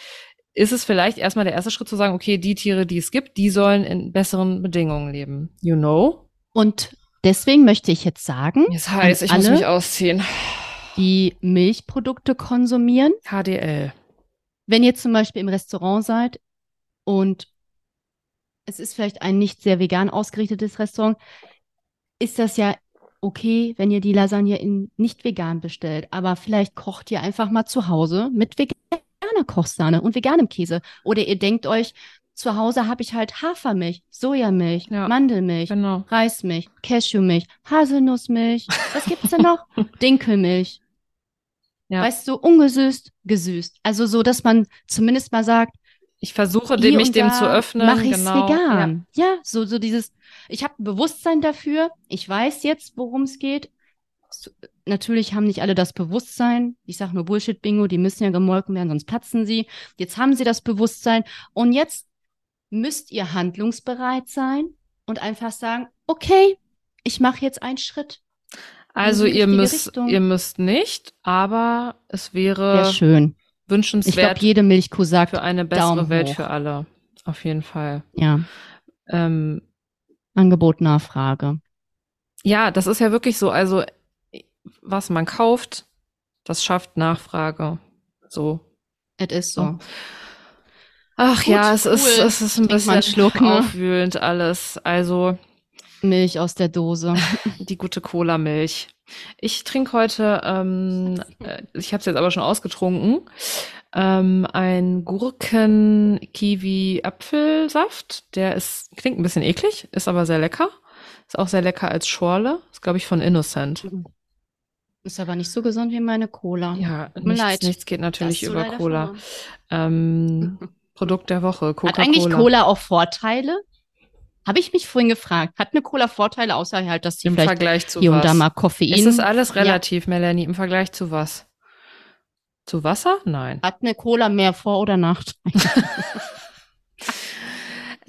Speaker 2: ist es vielleicht erstmal der erste Schritt zu sagen, okay, die Tiere, die es gibt, die sollen in besseren Bedingungen leben. You know?
Speaker 1: Und deswegen möchte ich jetzt sagen,
Speaker 2: Ist heiß,
Speaker 1: an
Speaker 2: ich muss
Speaker 1: alle,
Speaker 2: mich ausziehen.
Speaker 1: die Milchprodukte konsumieren,
Speaker 2: HDL.
Speaker 1: wenn ihr zum Beispiel im Restaurant seid und es ist vielleicht ein nicht sehr vegan ausgerichtetes Restaurant, ist das ja okay, wenn ihr die Lasagne in nicht vegan bestellt. Aber vielleicht kocht ihr einfach mal zu Hause mit veganer Kochsahne und veganem Käse. Oder ihr denkt euch, zu Hause habe ich halt Hafermilch, Sojamilch,
Speaker 2: Ja,
Speaker 1: Mandelmilch,
Speaker 2: Genau.
Speaker 1: Reismilch, Cashewmilch, Haselnussmilch. Was gibt's denn noch? Dinkelmilch.
Speaker 2: Ja.
Speaker 1: Weißt du, ungesüßt, gesüßt. Also so, dass man zumindest mal sagt,
Speaker 2: Ich versuche, dem, mich dem zu öffnen.
Speaker 1: Mache ich es
Speaker 2: genau.
Speaker 1: vegan. Ja. so, so dieses, ich habe ein Bewusstsein dafür. Ich weiß jetzt, worum es geht. Natürlich haben nicht alle das Bewusstsein. Ich sage nur Bullshit-Bingo, die müssen ja gemolken werden, sonst platzen sie. Jetzt haben sie das Bewusstsein. Und jetzt müsst ihr handlungsbereit sein und einfach sagen, okay, ich mache jetzt einen Schritt.
Speaker 2: Also ihr müsst,
Speaker 1: Richtung.
Speaker 2: ihr müsst nicht, aber es
Speaker 1: Wäre
Speaker 2: wäre
Speaker 1: schön. Ich glaube,
Speaker 2: wünschenswert
Speaker 1: jede Milchkuh sagt,
Speaker 2: für eine bessere
Speaker 1: Daumen
Speaker 2: Welt
Speaker 1: hoch.
Speaker 2: für alle. Auf jeden Fall.
Speaker 1: ja,
Speaker 2: Ähm,
Speaker 1: Angebot, Nachfrage.
Speaker 2: ja, das ist ja wirklich so. Also, was man kauft, das schafft Nachfrage. So.
Speaker 1: Es ist so.
Speaker 2: Ach
Speaker 1: Gut,
Speaker 2: ja, es ist,
Speaker 1: cool.
Speaker 2: es ist ein
Speaker 1: Trink
Speaker 2: bisschen
Speaker 1: Schluck, ne?
Speaker 2: aufwühlend alles. Also,
Speaker 1: Milch aus der Dose.
Speaker 2: die gute Cola-Milch. Ich trinke heute, ähm, äh, ich habe es jetzt aber schon ausgetrunken, ähm, ein Gurken-Kiwi-Apfelsaft. Der ist, klingt ein bisschen eklig, ist aber sehr lecker. Ist auch sehr lecker als Schorle. Ist, glaube ich, von Innocent.
Speaker 1: Ist aber nicht so gesund wie meine Cola.
Speaker 2: Ja,
Speaker 1: Tut mir
Speaker 2: nichts,
Speaker 1: leid.
Speaker 2: nichts geht natürlich über Cola. Ähm, Produkt der Woche,
Speaker 1: Hat eigentlich
Speaker 2: Coca-Cola.
Speaker 1: Cola auch Vorteile? Habe ich mich vorhin gefragt. Hat eine Cola Vorteile, außer halt, dass sie
Speaker 2: Im
Speaker 1: vielleicht
Speaker 2: Vergleich zu
Speaker 1: hier und da
Speaker 2: was?
Speaker 1: mal Koffein
Speaker 2: Es ist alles
Speaker 1: Ja.
Speaker 2: relativ, Melanie. Im Vergleich zu was? Zu Wasser? Nein.
Speaker 1: hat eine Cola mehr Vor- oder Nachteile?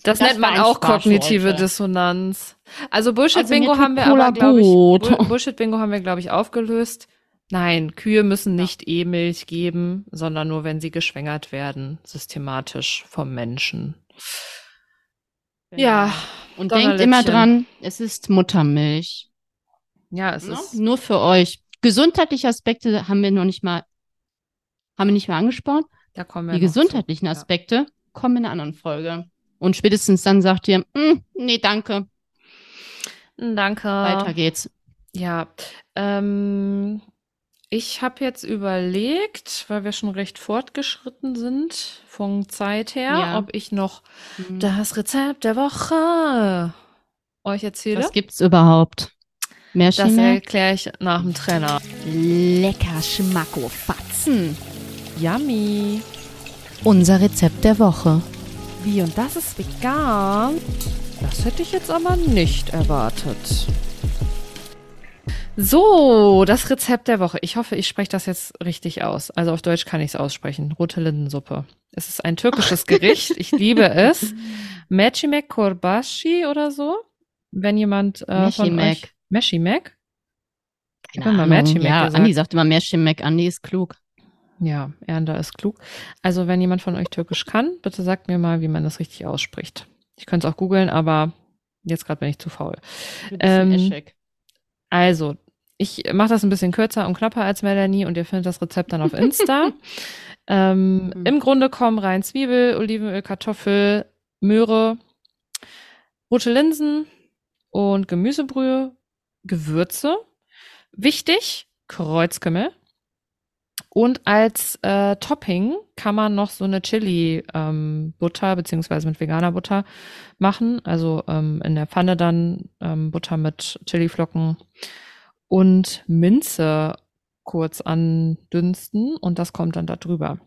Speaker 2: Das,
Speaker 1: Das
Speaker 2: nennt man auch kognitive. Dissonanz. Also Bullshit
Speaker 1: Also
Speaker 2: Bingo
Speaker 1: tut
Speaker 2: haben wir aber, glaube ich, Bullshit Bingo haben wir, glaube ich, aufgelöst. Nein, Kühe müssen nicht E-Milch geben, sondern nur, wenn sie geschwängert werden, systematisch vom Menschen. Ja,
Speaker 1: Und denkt immer dran, es ist Muttermilch.
Speaker 2: ja, es
Speaker 1: Ne?
Speaker 2: ist,
Speaker 1: Nur für euch. Gesundheitliche Aspekte haben wir noch nicht mal, haben wir nicht mehr angesprochen.
Speaker 2: da kommen wir
Speaker 1: Die
Speaker 2: noch zu.
Speaker 1: gesundheitlichen
Speaker 2: Ja.
Speaker 1: Aspekte kommen in einer anderen Folge. Und spätestens dann sagt ihr, "Mm, nee, danke,
Speaker 2: Danke.
Speaker 1: weiter geht's.
Speaker 2: Ja, ähm, ich habe jetzt überlegt, weil wir schon recht fortgeschritten sind von Zeit her,
Speaker 1: Ja.
Speaker 2: ob ich noch
Speaker 1: Hm.
Speaker 2: das Rezept der Woche euch erzähle.
Speaker 1: Was gibt's überhaupt?
Speaker 2: Das
Speaker 1: Märchenmeer?
Speaker 2: erkläre ich nach dem Trainer.
Speaker 1: Lecker Schmacko Fatzen.
Speaker 2: Yummy.
Speaker 1: Unser Rezept der Woche.
Speaker 2: Wie, und das ist vegan? Das hätte ich jetzt aber nicht erwartet. So, das Rezept der Woche. Ich hoffe, ich spreche das jetzt richtig aus. Also auf Deutsch kann ich es aussprechen. Rote Lindensuppe. Es ist ein türkisches Gericht. Ich liebe es. Mechimek Korbashi oder so. Wenn jemand äh, von
Speaker 1: Mechimek.
Speaker 2: euch... Mechimek? Ich
Speaker 1: Keine Ahnung.
Speaker 2: Märchenmeck
Speaker 1: Ja,
Speaker 2: gesagt.
Speaker 1: Andi sagt immer Märchenmeck. Andi ist klug.
Speaker 2: Ja, Ernder ist klug. Also wenn jemand von euch Türkisch kann, bitte sagt mir mal, wie man das richtig ausspricht. Ich könnte es auch googeln, aber jetzt gerade bin ich zu faul. Ähm. Also, ich mache das ein bisschen kürzer und knapper als Melanie und ihr findet das Rezept dann auf Insta. ähm,
Speaker 1: Mhm.
Speaker 2: Im Grunde kommen rein Zwiebel, Olivenöl, Kartoffel, Möhre, rote Linsen und Gemüsebrühe, Gewürze. Wichtig, Kreuzkümmel. Und als äh, Topping kann man noch so eine Chili-Butter beziehungsweise mit veganer Butter machen. Also ähm, in der Pfanne dann ähm, Butter mit Chiliflocken und Minze kurz andünsten und das kommt dann da drüber.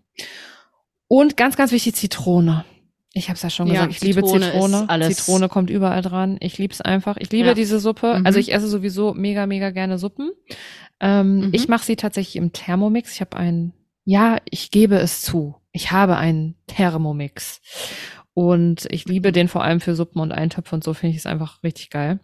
Speaker 2: Und ganz, ganz wichtig, Zitrone. Ich habe es ja schon
Speaker 1: Ja,
Speaker 2: gesagt, ich liebe
Speaker 1: Zitrone
Speaker 2: Zitrone.
Speaker 1: ist alles.
Speaker 2: Zitrone kommt überall dran. Ich liebe es einfach. Ich liebe
Speaker 1: Ja.
Speaker 2: diese Suppe.
Speaker 1: Mhm.
Speaker 2: Also ich esse sowieso mega, mega gerne Suppen. Ähm,
Speaker 1: Mhm.
Speaker 2: Ich mache sie tatsächlich im Thermomix. Ich habe einen, ja, ich gebe es zu. Ich habe einen Thermomix. Und ich liebe den vor allem für Suppen und Eintöpfe und so finde ich es einfach richtig geil.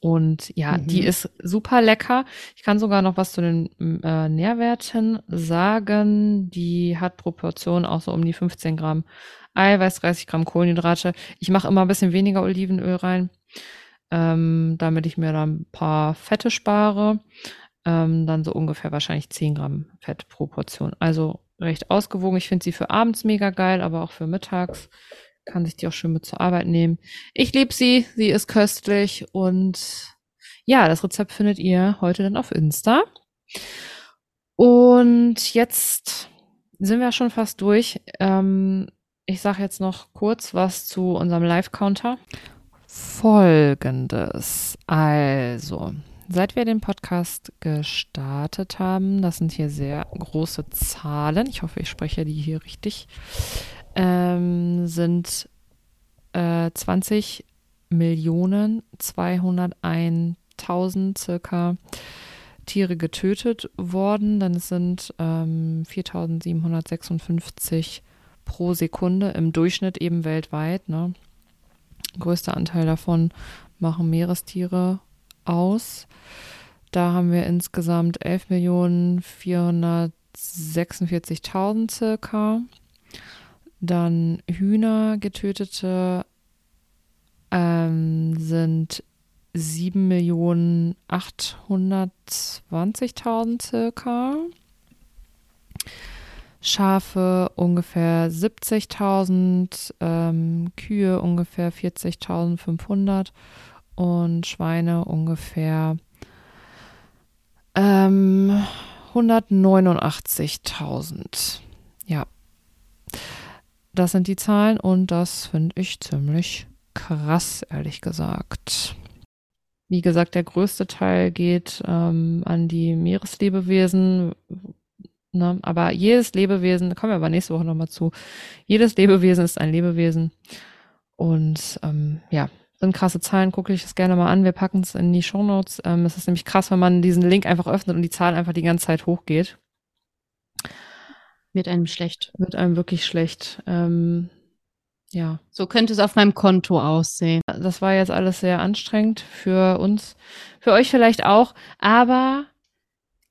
Speaker 2: Und ja,
Speaker 1: Mhm.
Speaker 2: die ist super lecker. Ich kann sogar noch was zu den äh, Nährwerten sagen. Die hat Proportion auch so um die 15 Gramm Eiweiß, 30 Gramm Kohlenhydrate. Ich mache immer ein bisschen weniger Olivenöl rein. ähm, damit ich mir da ein paar Fette spare. Ähm, dann so ungefähr wahrscheinlich 10 Gramm Fett pro Portion. Also recht ausgewogen. Ich finde sie für abends mega geil, aber auch für mittags kann sich die auch schön mit zur Arbeit nehmen. Ich liebe sie, sie ist köstlich und ja, das Rezept findet ihr heute dann auf Insta. Und jetzt sind wir schon fast durch. Ähm, ich sage jetzt noch kurz was zu unserem Live-Counter. Folgendes. Also, seit wir den Podcast gestartet haben, das sind hier sehr große Zahlen, ich hoffe, ich spreche die hier richtig, ähm, sind äh, 20 Millionen 201.000 circa Tiere getötet worden. Dann sind ähm, 4.756 pro Sekunde im Durchschnitt eben weltweit. Ne? Größter Anteil davon machen Meerestiere aus. Da haben wir insgesamt 11.446.000 circa. Dann Hühner getötete ähm, sind 7.820.000 circa. Schafe ungefähr 70.000, ähm, Kühe ungefähr 40.500 und Schweine ungefähr ähm, 189.000. Ja, das sind die Zahlen und das finde ich ziemlich krass, ehrlich gesagt. Wie gesagt, der größte Teil geht ähm, an die Meereslebewesen, Ne? Aber jedes Lebewesen, da kommen wir aber nächste Woche nochmal zu, jedes Lebewesen ist ein Lebewesen. Und ähm, ja, sind krasse Zahlen, gucke ich es gerne mal an. Wir packen es in die Shownotes. Ähm, es ist nämlich krass, wenn man diesen Link einfach öffnet und die Zahl einfach die ganze Zeit hochgeht.
Speaker 1: Wird einem schlecht.
Speaker 2: Wird einem wirklich schlecht. Ähm, ja.
Speaker 1: So könnte es auf meinem Konto aussehen.
Speaker 2: Das war jetzt alles sehr anstrengend für uns, für euch vielleicht auch, aber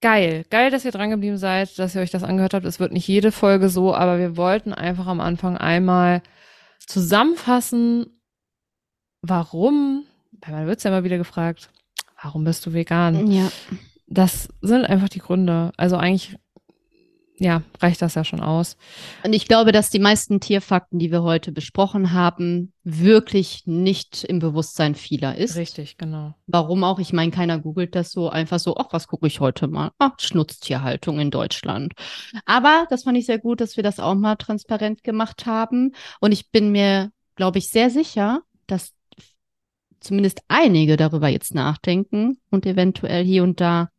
Speaker 2: geil. Geil, dass ihr dran geblieben seid, dass ihr euch das angehört habt. Es wird nicht jede Folge so, aber wir wollten einfach am Anfang einmal zusammenfassen, warum, weil man wird es ja immer wieder gefragt, warum bist du vegan?
Speaker 1: Ja.
Speaker 2: Das sind einfach die Gründe. Also eigentlich ja, reicht das ja schon aus.
Speaker 1: Und ich glaube, dass die meisten Tierfakten, die wir heute besprochen haben, wirklich nicht im Bewusstsein vieler ist.
Speaker 2: Richtig, genau.
Speaker 1: Warum auch? Ich meine, keiner googelt das so einfach so, ach, was gucke ich heute mal? Ach, Schnutztierhaltung in Deutschland. Aber das fand ich sehr gut, dass wir das auch mal transparent gemacht haben. Und ich bin mir, glaube ich, sehr sicher, dass zumindest einige darüber jetzt nachdenken und eventuell hier und da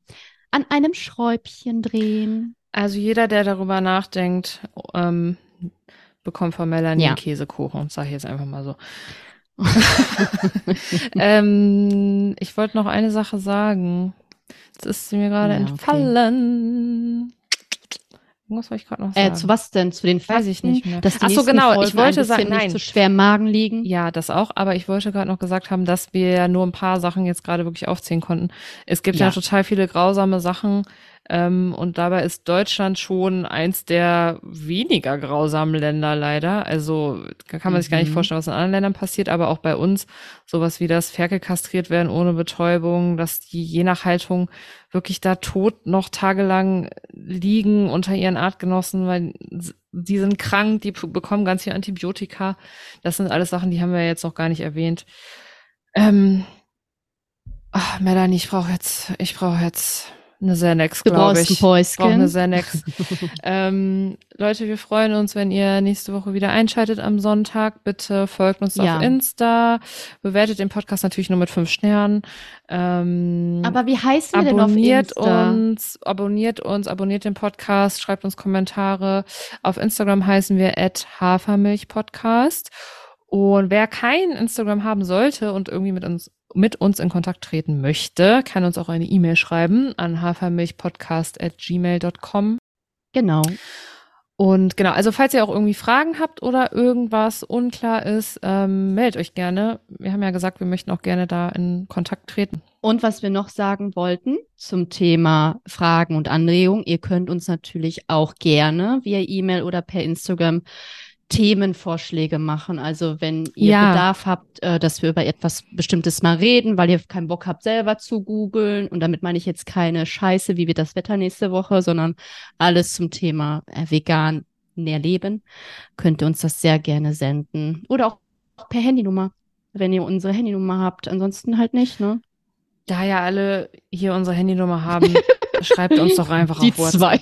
Speaker 1: an einem Schräubchen drehen.
Speaker 2: Also jeder, der darüber nachdenkt, ähm, bekommt von Melanie
Speaker 1: Ja.
Speaker 2: Käsekuchen, sag ich jetzt einfach mal so. ähm, ich wollte noch eine Sache sagen. Jetzt ist sie mir gerade
Speaker 1: Ja, okay.
Speaker 2: Irgendwas wollte ich gerade noch sagen.
Speaker 1: Äh, zu was denn? Zu den Fakten?
Speaker 2: Weiß ich nicht mehr.
Speaker 1: Dass die
Speaker 2: Ach so, genau, ich
Speaker 1: Folgen
Speaker 2: wollte
Speaker 1: ein
Speaker 2: sagen- nein.
Speaker 1: nicht so schwer im Magen liegen.
Speaker 2: Ja, das auch, aber ich wollte gerade noch gesagt haben, dass wir ja nur ein paar Sachen jetzt gerade wirklich aufzählen konnten. Es gibt ja,
Speaker 1: Ja.
Speaker 2: total viele grausame Sachen ähm, und dabei ist Deutschland schon eins der weniger grausamen Länder leider. Also kann man sich gar nicht
Speaker 1: Mhm.
Speaker 2: vorstellen, was in anderen Ländern passiert, aber auch bei uns sowas wie das Ferkel kastriert werden ohne Betäubung, dass die je nach Haltung wirklich da tot noch tagelang liegen unter ihren Artgenossen, weil die sind krank, die bekommen ganz viel Antibiotika. Das sind alles Sachen, die haben wir jetzt noch gar nicht erwähnt. Ähm, ach, Melanie, ich brauche jetzt, ich brauche jetzt eine Xanax, glaube ich. Ich brauche eine. Xanax. ähm, Leute, wir freuen uns, wenn ihr nächste Woche wieder einschaltet am Sonntag. Bitte folgt uns
Speaker 1: Ja.
Speaker 2: auf Insta, bewertet den Podcast natürlich nur mit fünf Sternen. Ähm,
Speaker 1: Aber wie heißen wir denn auf
Speaker 2: abonniert
Speaker 1: Insta?
Speaker 2: uns, abonniert uns, abonniert den Podcast, schreibt uns Kommentare. Auf Instagram heißen wir @hafermilchpodcast. Und wer kein Instagram haben sollte und irgendwie mit uns mit uns in Kontakt treten möchte, kann uns auch eine E-Mail schreiben an hafermilchpodcast@gmail.com.
Speaker 1: Genau.
Speaker 2: Und genau, also falls ihr auch irgendwie Fragen habt oder irgendwas unklar ist, ähm, meldet euch gerne. Wir haben ja gesagt, wir möchten auch gerne da in Kontakt treten.
Speaker 1: Und was wir noch sagen wollten zum Thema Fragen und Anregungen, ihr könnt uns natürlich auch gerne via E-Mail oder per Instagram Themenvorschläge machen. Also wenn ihr
Speaker 2: Ja.
Speaker 1: Bedarf habt, äh, dass wir über etwas Bestimmtes mal reden, weil ihr keinen Bock habt, selber zu googeln. Und damit meine ich jetzt keine Scheiße, wie wird das Wetter nächste Woche, sondern alles zum Thema äh, vegan näher leben, könnt ihr uns das sehr gerne senden. Oder auch per Handynummer, wenn ihr unsere Handynummer habt. Ansonsten halt nicht, ne?
Speaker 2: Da ja alle hier unsere Handynummer haben, schreibt uns doch einfach
Speaker 1: Die
Speaker 2: auf WhatsApp.
Speaker 1: zwei.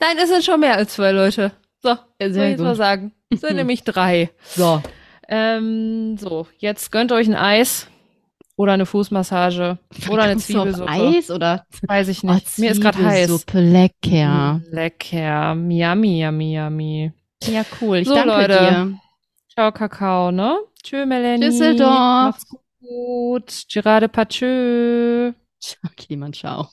Speaker 2: Nein, es sind schon mehr als zwei Leute. So, soll
Speaker 1: sehr
Speaker 2: ich jetzt mal sagen. Es sind nämlich drei.
Speaker 1: So.
Speaker 2: Ähm, so, jetzt gönnt euch ein Eis oder eine Fußmassage oder eine Zwiebelsuppe.
Speaker 1: Eis oder?
Speaker 2: Weiß ich
Speaker 1: Oh,
Speaker 2: nicht. Mir ist gerade heiß.
Speaker 1: Zwiebelsuppe, lecker.
Speaker 2: Mm, Lecker. Yummy, yummy, yummy.
Speaker 1: Ja, cool. Ich
Speaker 2: So,
Speaker 1: danke
Speaker 2: Leute.
Speaker 1: dir.
Speaker 2: Ciao, Kakao, ne? Tschö, Melanie.
Speaker 1: Düsseldorf.
Speaker 2: Macht's gut. Gerade Patschö.
Speaker 1: Okay, man, ciao.